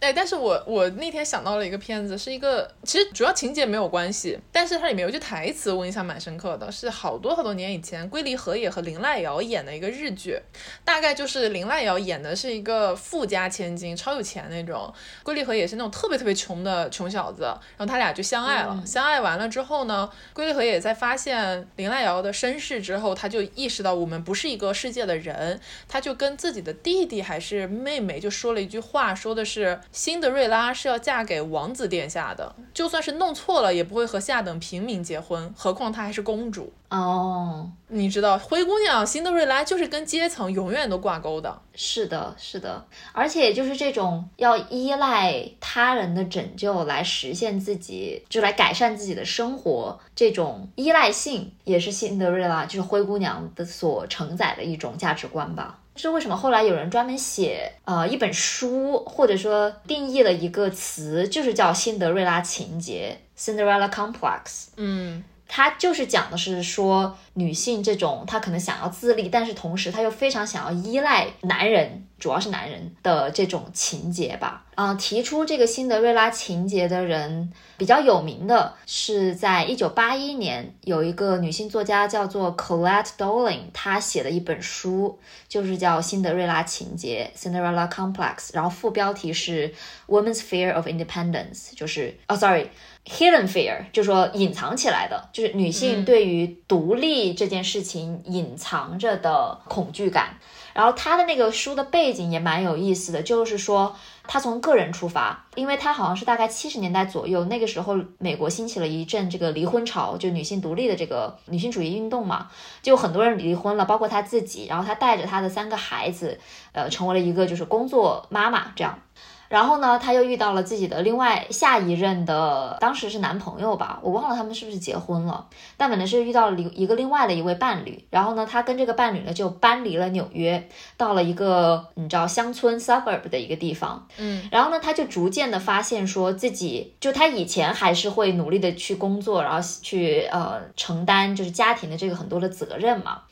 哎，但是我我那天想到了一个片子，是一个其实主要情节没有关系，但是它里面有句台词我印象蛮深刻的，是好多好多年以前龟梨和也和林濑遥演的一个日剧，大概就是林濑遥演的是一个富家千金，超有钱那种，龟梨和也是那种特别特别穷的穷小子，然后他俩就相爱了，相爱完了之后呢，龟梨和也在发现林濑遥的身世之后，他就意识到我们不是一个世界的人，他就跟自己的弟弟还是妹妹就说了一句话，说的是。辛德瑞拉是要嫁给王子殿下的，就算是弄错了，也不会和下等平民结婚，何况她还是公主哦。你知道，灰姑娘辛德瑞拉就是跟阶层永远都挂钩的。是的，是的，而且就是这种要依赖他人的拯救来实现自己，就来改善自己的生活，这种依赖性也是辛德瑞拉就是灰姑娘的所承载的一种价值观吧。是为什么后来有人专门写呃一本书，或者说定义了一个词，就是叫辛德瑞拉情节 （Cinderella Complex）。嗯。他就是讲的是说，女性这种她可能想要自立，但是同时她又非常想要依赖男人，主要是男人的这种情节吧。啊，提出这个辛德瑞拉情节的人比较有名的是，在一九八一年有一个女性作家叫做 Collette Doling，她写的一本书就是叫《辛德瑞拉情节》（Cinderella Complex），然后副标题是 Women's Fear of Independence，就是哦，sorry。Hidden fear 就说隐藏起来的，就是女性对于独立这件事情隐藏着的恐惧感。然后他的那个书的背景也蛮有意思的，就是说他从个人出发，因为他好像是大概七十年代左右，那个时候美国兴起了一阵这个离婚潮，就女性独立的这个女性主义运动嘛，就很多人离婚了，包括他自己。然后他带着他的三个孩子，呃，成为了一个就是工作妈妈这样。然后呢，她又遇到了自己的另外下一任的，当时是男朋友吧，我忘了他们是不是结婚了，但反正是遇到了一个另外的一位伴侣。然后呢，她跟这个伴侣呢就搬离了纽约，到了一个你知道乡村 suburb 的一个地方。嗯，然后呢，她就逐渐的发现说自己，就她以前还是会努力的去工作，然后去呃承担就是家庭的这个很多的责任嘛。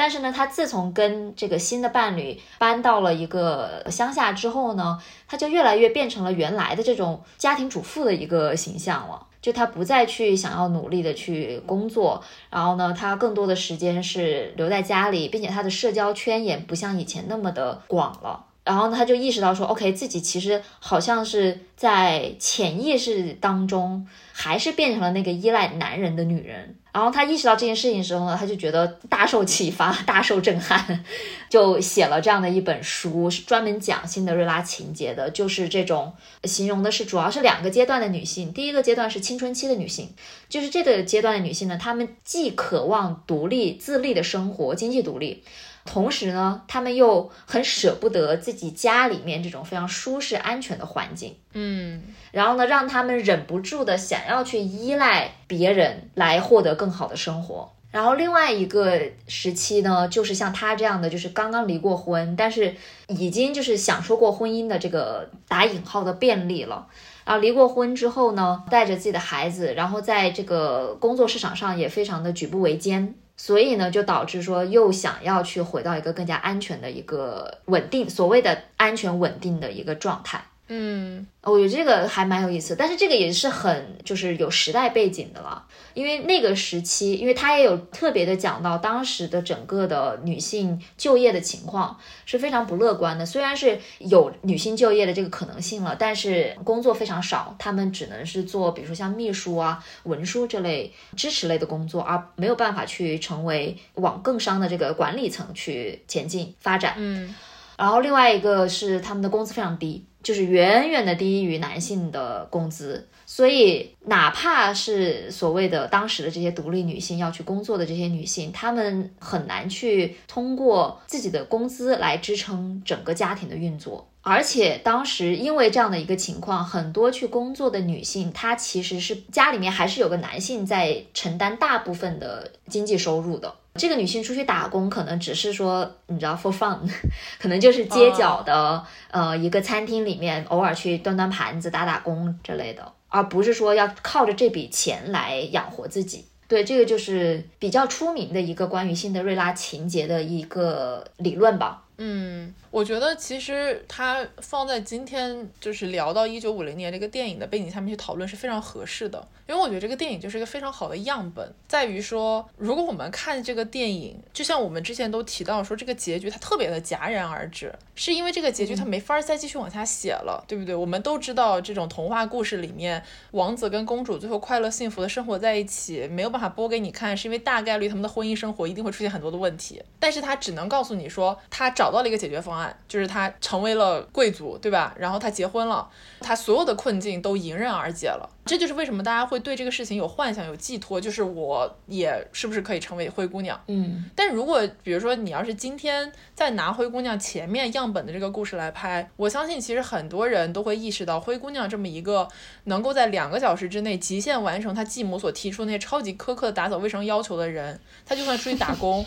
但是呢，他自从跟这个新的伴侣搬到了一个乡下之后呢，他就越来越变成了原来的这种家庭主妇的一个形象了。就他不再去想要努力的去工作，然后呢，他更多的时间是留在家里，并且他的社交圈也不像以前那么的广了。然后呢，她就意识到说，OK，自己其实好像是在潜意识当中还是变成了那个依赖男人的女人。然后他意识到这件事情的时候呢，他就觉得大受启发、大受震撼，就写了这样的一本书，是专门讲辛德瑞拉情节的。就是这种形容的是，主要是两个阶段的女性。第一个阶段是青春期的女性，就是这个阶段的女性呢，她们既渴望独立自立的生活，经济独立。同时呢，他们又很舍不得自己家里面这种非常舒适、安全的环境，嗯，然后呢，让他们忍不住的想要去依赖别人来获得更好的生活。然后另外一个时期呢，就是像他这样的，就是刚刚离过婚，但是已经就是享受过婚姻的这个打引号的便利了。然后离过婚之后呢，带着自己的孩子，然后在这个工作市场上也非常的举步维艰。所以呢，就导致说又想要去回到一个更加安全的一个稳定，所谓的安全稳定的一个状态。嗯，我觉得这个还蛮有意思，但是这个也是很就是有时代背景的了，因为那个时期，因为他也有特别的讲到当时的整个的女性就业的情况是非常不乐观的。虽然是有女性就业的这个可能性了，但是工作非常少，她们只能是做比如说像秘书啊、文书这类支持类的工作，而没有办法去成为往更商的这个管理层去前进发展。嗯，然后另外一个是他们的工资非常低。就是远远的低于男性的工资，所以哪怕是所谓的当时的这些独立女性要去工作的这些女性，她们很难去通过自己的工资来支撑整个家庭的运作。而且当时因为这样的一个情况，很多去工作的女性，她其实是家里面还是有个男性在承担大部分的经济收入的。这个女性出去打工，可能只是说，你知道，for fun，可能就是街角的呃一个餐厅里面偶尔去端端盘子、打打工之类的，而不是说要靠着这笔钱来养活自己。对，这个就是比较出名的一个关于辛德瑞拉情节的一个理论吧。嗯，我觉得其实它放在今天，就是聊到一九五零年这个电影的背景下面去讨论是非常合适的，因为我觉得这个电影就是一个非常好的样本，在于说，如果我们看这个电影，就像我们之前都提到说，这个结局它特别的戛然而止，是因为这个结局它没法再继续往下写了，对不对？我们都知道这种童话故事里面，王子跟公主最后快乐幸福的生活在一起，没有办法播给你看，是因为大概率他们的婚姻生活一定会出现很多的问题，但是他只能告诉你说，他找到了一个解决方案，就是他成为了贵族，对吧？然后他结婚了，他所有的困境都迎刃而解了。这就是为什么大家会对这个事情有幻想、有寄托，就是我也是不是可以成为灰姑娘？嗯，但如果比如说你要是今天再拿灰姑娘前面样本的这个故事来拍，我相信其实很多人都会意识到，灰姑娘这么一个能够在两个小时之内极限完成她继母所提出那些超级苛刻的打扫卫生要求的人，她就算出去打工。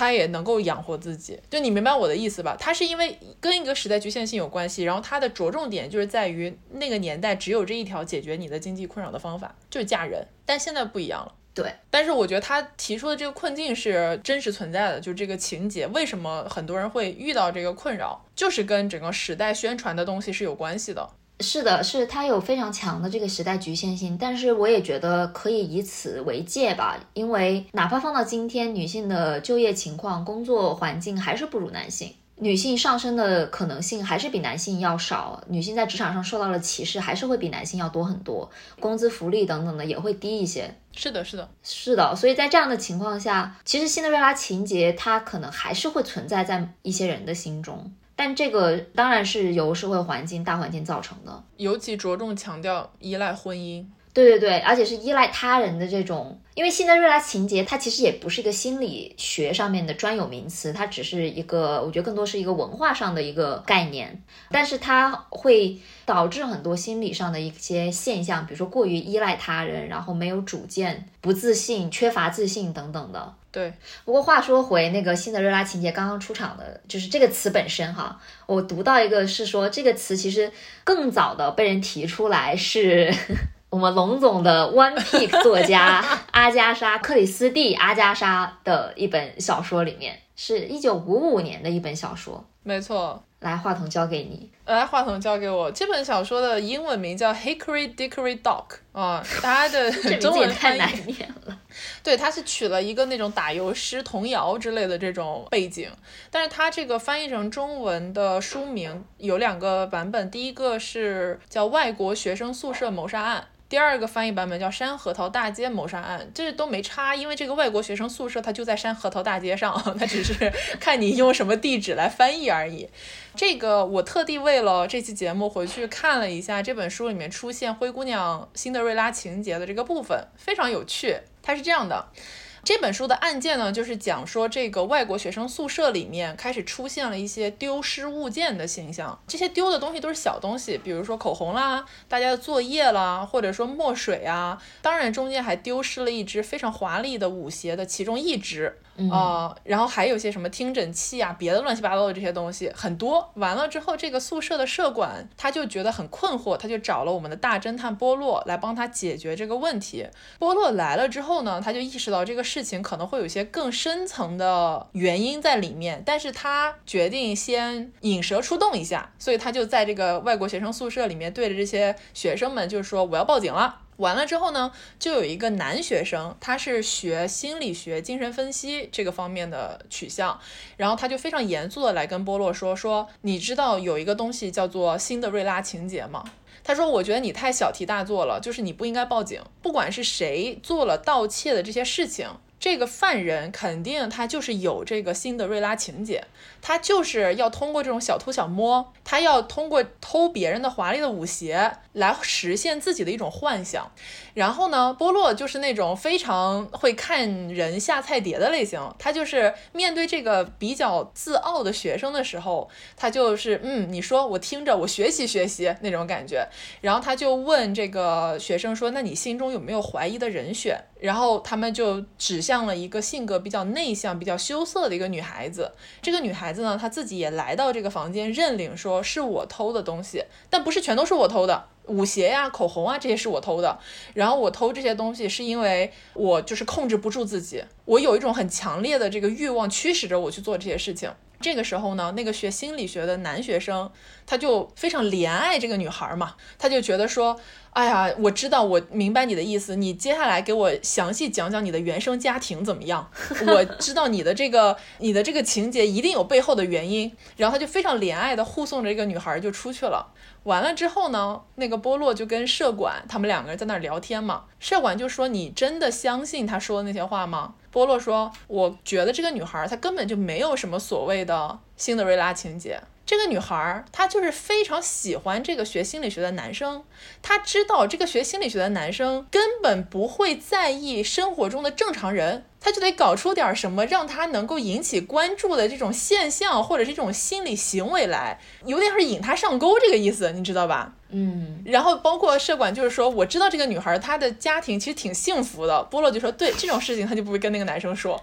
他也能够养活自己，就你明白我的意思吧？他是因为跟一个时代局限性有关系，然后他的着重点就是在于那个年代只有这一条解决你的经济困扰的方法，就是嫁人。但现在不一样了，对。但是我觉得他提出的这个困境是真实存在的，就是这个情节为什么很多人会遇到这个困扰，就是跟整个时代宣传的东西是有关系的。是的，是它有非常强的这个时代局限性，但是我也觉得可以以此为戒吧，因为哪怕放到今天，女性的就业情况、工作环境还是不如男性，女性上升的可能性还是比男性要少，女性在职场上受到了歧视还是会比男性要多很多，工资福利等等的也会低一些。是的，是的，是的，所以在这样的情况下，其实辛德瑞拉情节它可能还是会存在在一些人的心中。但这个当然是由社会环境、大环境造成的，尤其着重强调依赖婚姻。对对对，而且是依赖他人的这种，因为辛德瑞拉情节，它其实也不是一个心理学上面的专有名词，它只是一个，我觉得更多是一个文化上的一个概念，但是它会导致很多心理上的一些现象，比如说过于依赖他人，然后没有主见、不自信、缺乏自信等等的。对，不过话说回那个辛德瑞拉情节刚刚出场的，就是这个词本身哈，我读到一个是说这个词其实更早的被人提出来是我们龙总的 One Pick 作家 阿加莎克里斯蒂阿加莎的一本小说里面，是一九五五年的一本小说。没错，来话筒交给你。来话筒交给我。这本小说的英文名叫 Hickory Dickory Dock 啊，它的中文太难念了。对，它是取了一个那种打油诗、童谣之类的这种背景，但是它这个翻译成中文的书名有两个版本，第一个是叫《外国学生宿舍谋杀案》。第二个翻译版本叫《山核桃大街谋杀案》，这都没差，因为这个外国学生宿舍它就在山核桃大街上，它只是看你用什么地址来翻译而已。这个我特地为了这期节目回去看了一下这本书里面出现灰姑娘辛德瑞拉情节的这个部分，非常有趣。它是这样的。这本书的案件呢，就是讲说这个外国学生宿舍里面开始出现了一些丢失物件的现象。这些丢的东西都是小东西，比如说口红啦、大家的作业啦，或者说墨水啊。当然，中间还丢失了一只非常华丽的舞鞋的其中一只。啊，然后还有些什么听诊器啊，别的乱七八糟的这些东西很多。完了之后，这个宿舍的舍管他就觉得很困惑，他就找了我们的大侦探波洛来帮他解决这个问题。波洛来了之后呢，他就意识到这个事情可能会有一些更深层的原因在里面，但是他决定先引蛇出洞一下，所以他就在这个外国学生宿舍里面对着这些学生们就是说：“我要报警了。”完了之后呢，就有一个男学生，他是学心理学、精神分析这个方面的取向，然后他就非常严肃的来跟波洛说说，你知道有一个东西叫做新的瑞拉情节吗？他说，我觉得你太小题大做了，就是你不应该报警，不管是谁做了盗窃的这些事情。这个犯人肯定他就是有这个辛德瑞拉情节，他就是要通过这种小偷小摸，他要通过偷别人的华丽的舞鞋来实现自己的一种幻想。然后呢，波洛就是那种非常会看人下菜碟的类型，他就是面对这个比较自傲的学生的时候，他就是嗯，你说我听着，我学习学习那种感觉。然后他就问这个学生说：“那你心中有没有怀疑的人选？”然后他们就指向了一个性格比较内向、比较羞涩的一个女孩子。这个女孩子呢，她自己也来到这个房间，认领说是我偷的东西，但不是全都是我偷的，舞鞋呀、口红啊这些是我偷的。然后我偷这些东西是因为我就是控制不住自己，我有一种很强烈的这个欲望驱使着我去做这些事情。这个时候呢，那个学心理学的男学生他就非常怜爱这个女孩嘛，他就觉得说，哎呀，我知道，我明白你的意思，你接下来给我详细讲讲你的原生家庭怎么样？我知道你的这个你的这个情节一定有背后的原因。然后他就非常怜爱的护送着这个女孩就出去了。完了之后呢，那个波洛就跟社管他们两个人在那儿聊天嘛，社管就说：“你真的相信他说的那些话吗？”波洛说：“我觉得这个女孩她根本就没有什么所谓的辛德瑞拉情节。这个女孩她就是非常喜欢这个学心理学的男生，她知道这个学心理学的男生根本不会在意生活中的正常人，她就得搞出点什么让他能够引起关注的这种现象或者是这种心理行为来，有点是引他上钩这个意思，你知道吧？”嗯，然后包括社管就是说，我知道这个女孩她的家庭其实挺幸福的。波洛就说，对这种事情她就不会跟那个男生说，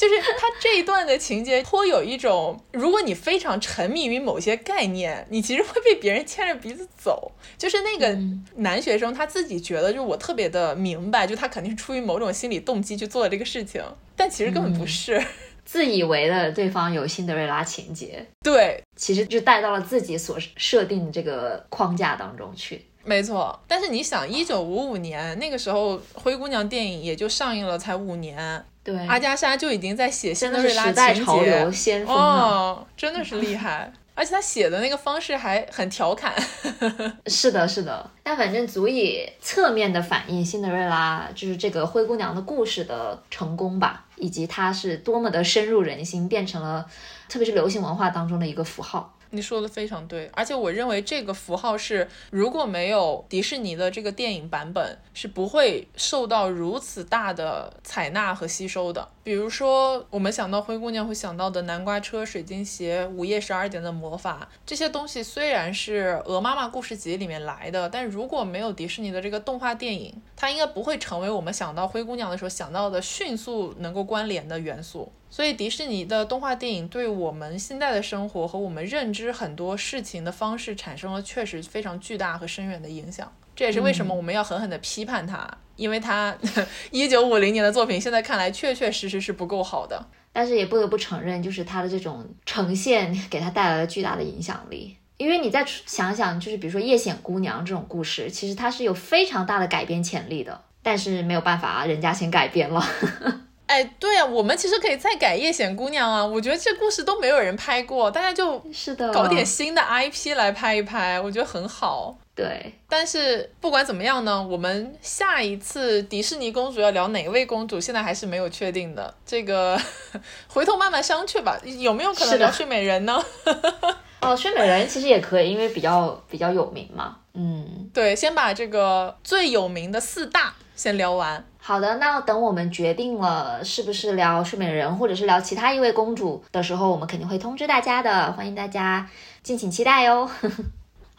就是他这一段的情节颇有一种，如果你非常沉迷于某些概念，你其实会被别人牵着鼻子走。就是那个男学生他自己觉得，就我特别的明白，就他肯定是出于某种心理动机去做的这个事情，但其实根本不是。自以为的对方有辛德瑞拉情节，对，其实就带到了自己所设定的这个框架当中去。没错，但是你想，一九五五年那个时候，《灰姑娘》电影也就上映了才五年，对，阿加莎就已经在写辛德瑞拉时代潮流先锋哦，真的是厉害。而且他写的那个方式还很调侃，是的，是的，但反正足以侧面的反映辛德瑞拉就是这个灰姑娘的故事的成功吧，以及它是多么的深入人心，变成了特别是流行文化当中的一个符号。你说的非常对，而且我认为这个符号是如果没有迪士尼的这个电影版本，是不会受到如此大的采纳和吸收的。比如说，我们想到灰姑娘会想到的南瓜车、水晶鞋、午夜十二点的魔法这些东西，虽然是鹅妈妈故事集里面来的，但如果没有迪士尼的这个动画电影，它应该不会成为我们想到灰姑娘的时候想到的迅速能够关联的元素。所以，迪士尼的动画电影对我们现在的生活和我们认知很多事情的方式产生了确实非常巨大和深远的影响。这也是为什么我们要狠狠地批判它，因为他 一九五零年的作品现在看来确确实实是不够好的。但是也不得不承认，就是他的这种呈现给他带来了巨大的影响力。因为你再想想，就是比如说《夜显姑娘》这种故事，其实它是有非常大的改编潜力的，但是没有办法，人家先改编了。哎，对啊，我们其实可以再改《夜显姑娘》啊，我觉得这故事都没有人拍过，大家就是的，搞点新的 IP 来拍一拍，我觉得很好。对，但是不管怎么样呢，我们下一次迪士尼公主要聊哪位公主，现在还是没有确定的，这个 回头慢慢商榷吧。有没有可能聊睡美人呢？哦，睡美人其实也可以，因为比较比较有名嘛。嗯，对，先把这个最有名的四大先聊完。好的，那等我们决定了是不是聊睡美人，或者是聊其他一位公主的时候，我们肯定会通知大家的，欢迎大家敬请期待哟。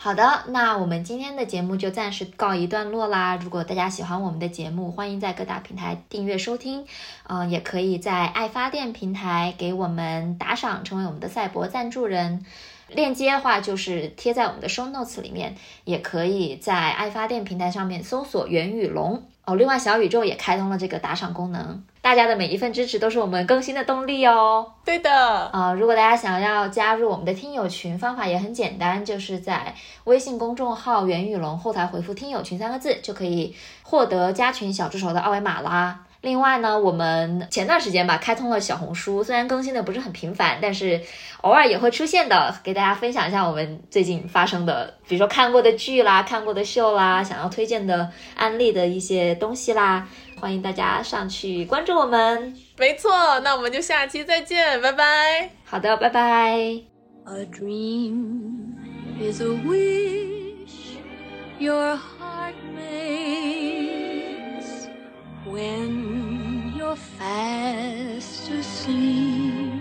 好的，那我们今天的节目就暂时告一段落啦。如果大家喜欢我们的节目，欢迎在各大平台订阅收听，嗯，也可以在爱发电平台给我们打赏，成为我们的赛博赞助人。链接的话就是贴在我们的 show notes 里面，也可以在爱发电平台上面搜索袁宇龙哦。另外，小宇宙也开通了这个打赏功能，大家的每一份支持都是我们更新的动力哦。对的啊，如果大家想要加入我们的听友群，方法也很简单，就是在微信公众号袁宇龙后台回复“听友群”三个字，就可以获得加群小助手的二维码啦。另外呢，我们前段时间吧开通了小红书，虽然更新的不是很频繁，但是偶尔也会出现的，给大家分享一下我们最近发生的，比如说看过的剧啦、看过的秀啦、想要推荐的案例的一些东西啦，欢迎大家上去关注我们。没错，那我们就下期再见，拜拜。好的，拜拜。A dream is a wish your heart makes when you're fast asleep.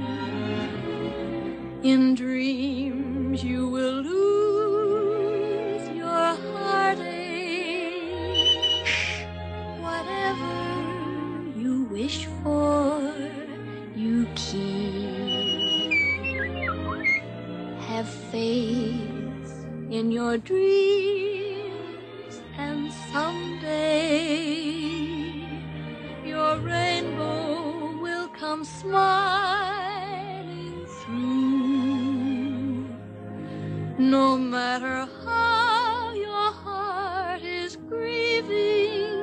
In dreams, you will lose your heartache. Whatever you wish for, you keep. Have faith in your dreams, and someday your rainbow will come smiling through. No matter how your heart is grieving,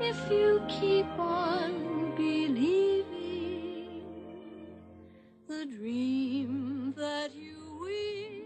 if you keep on believing the dream that you weave.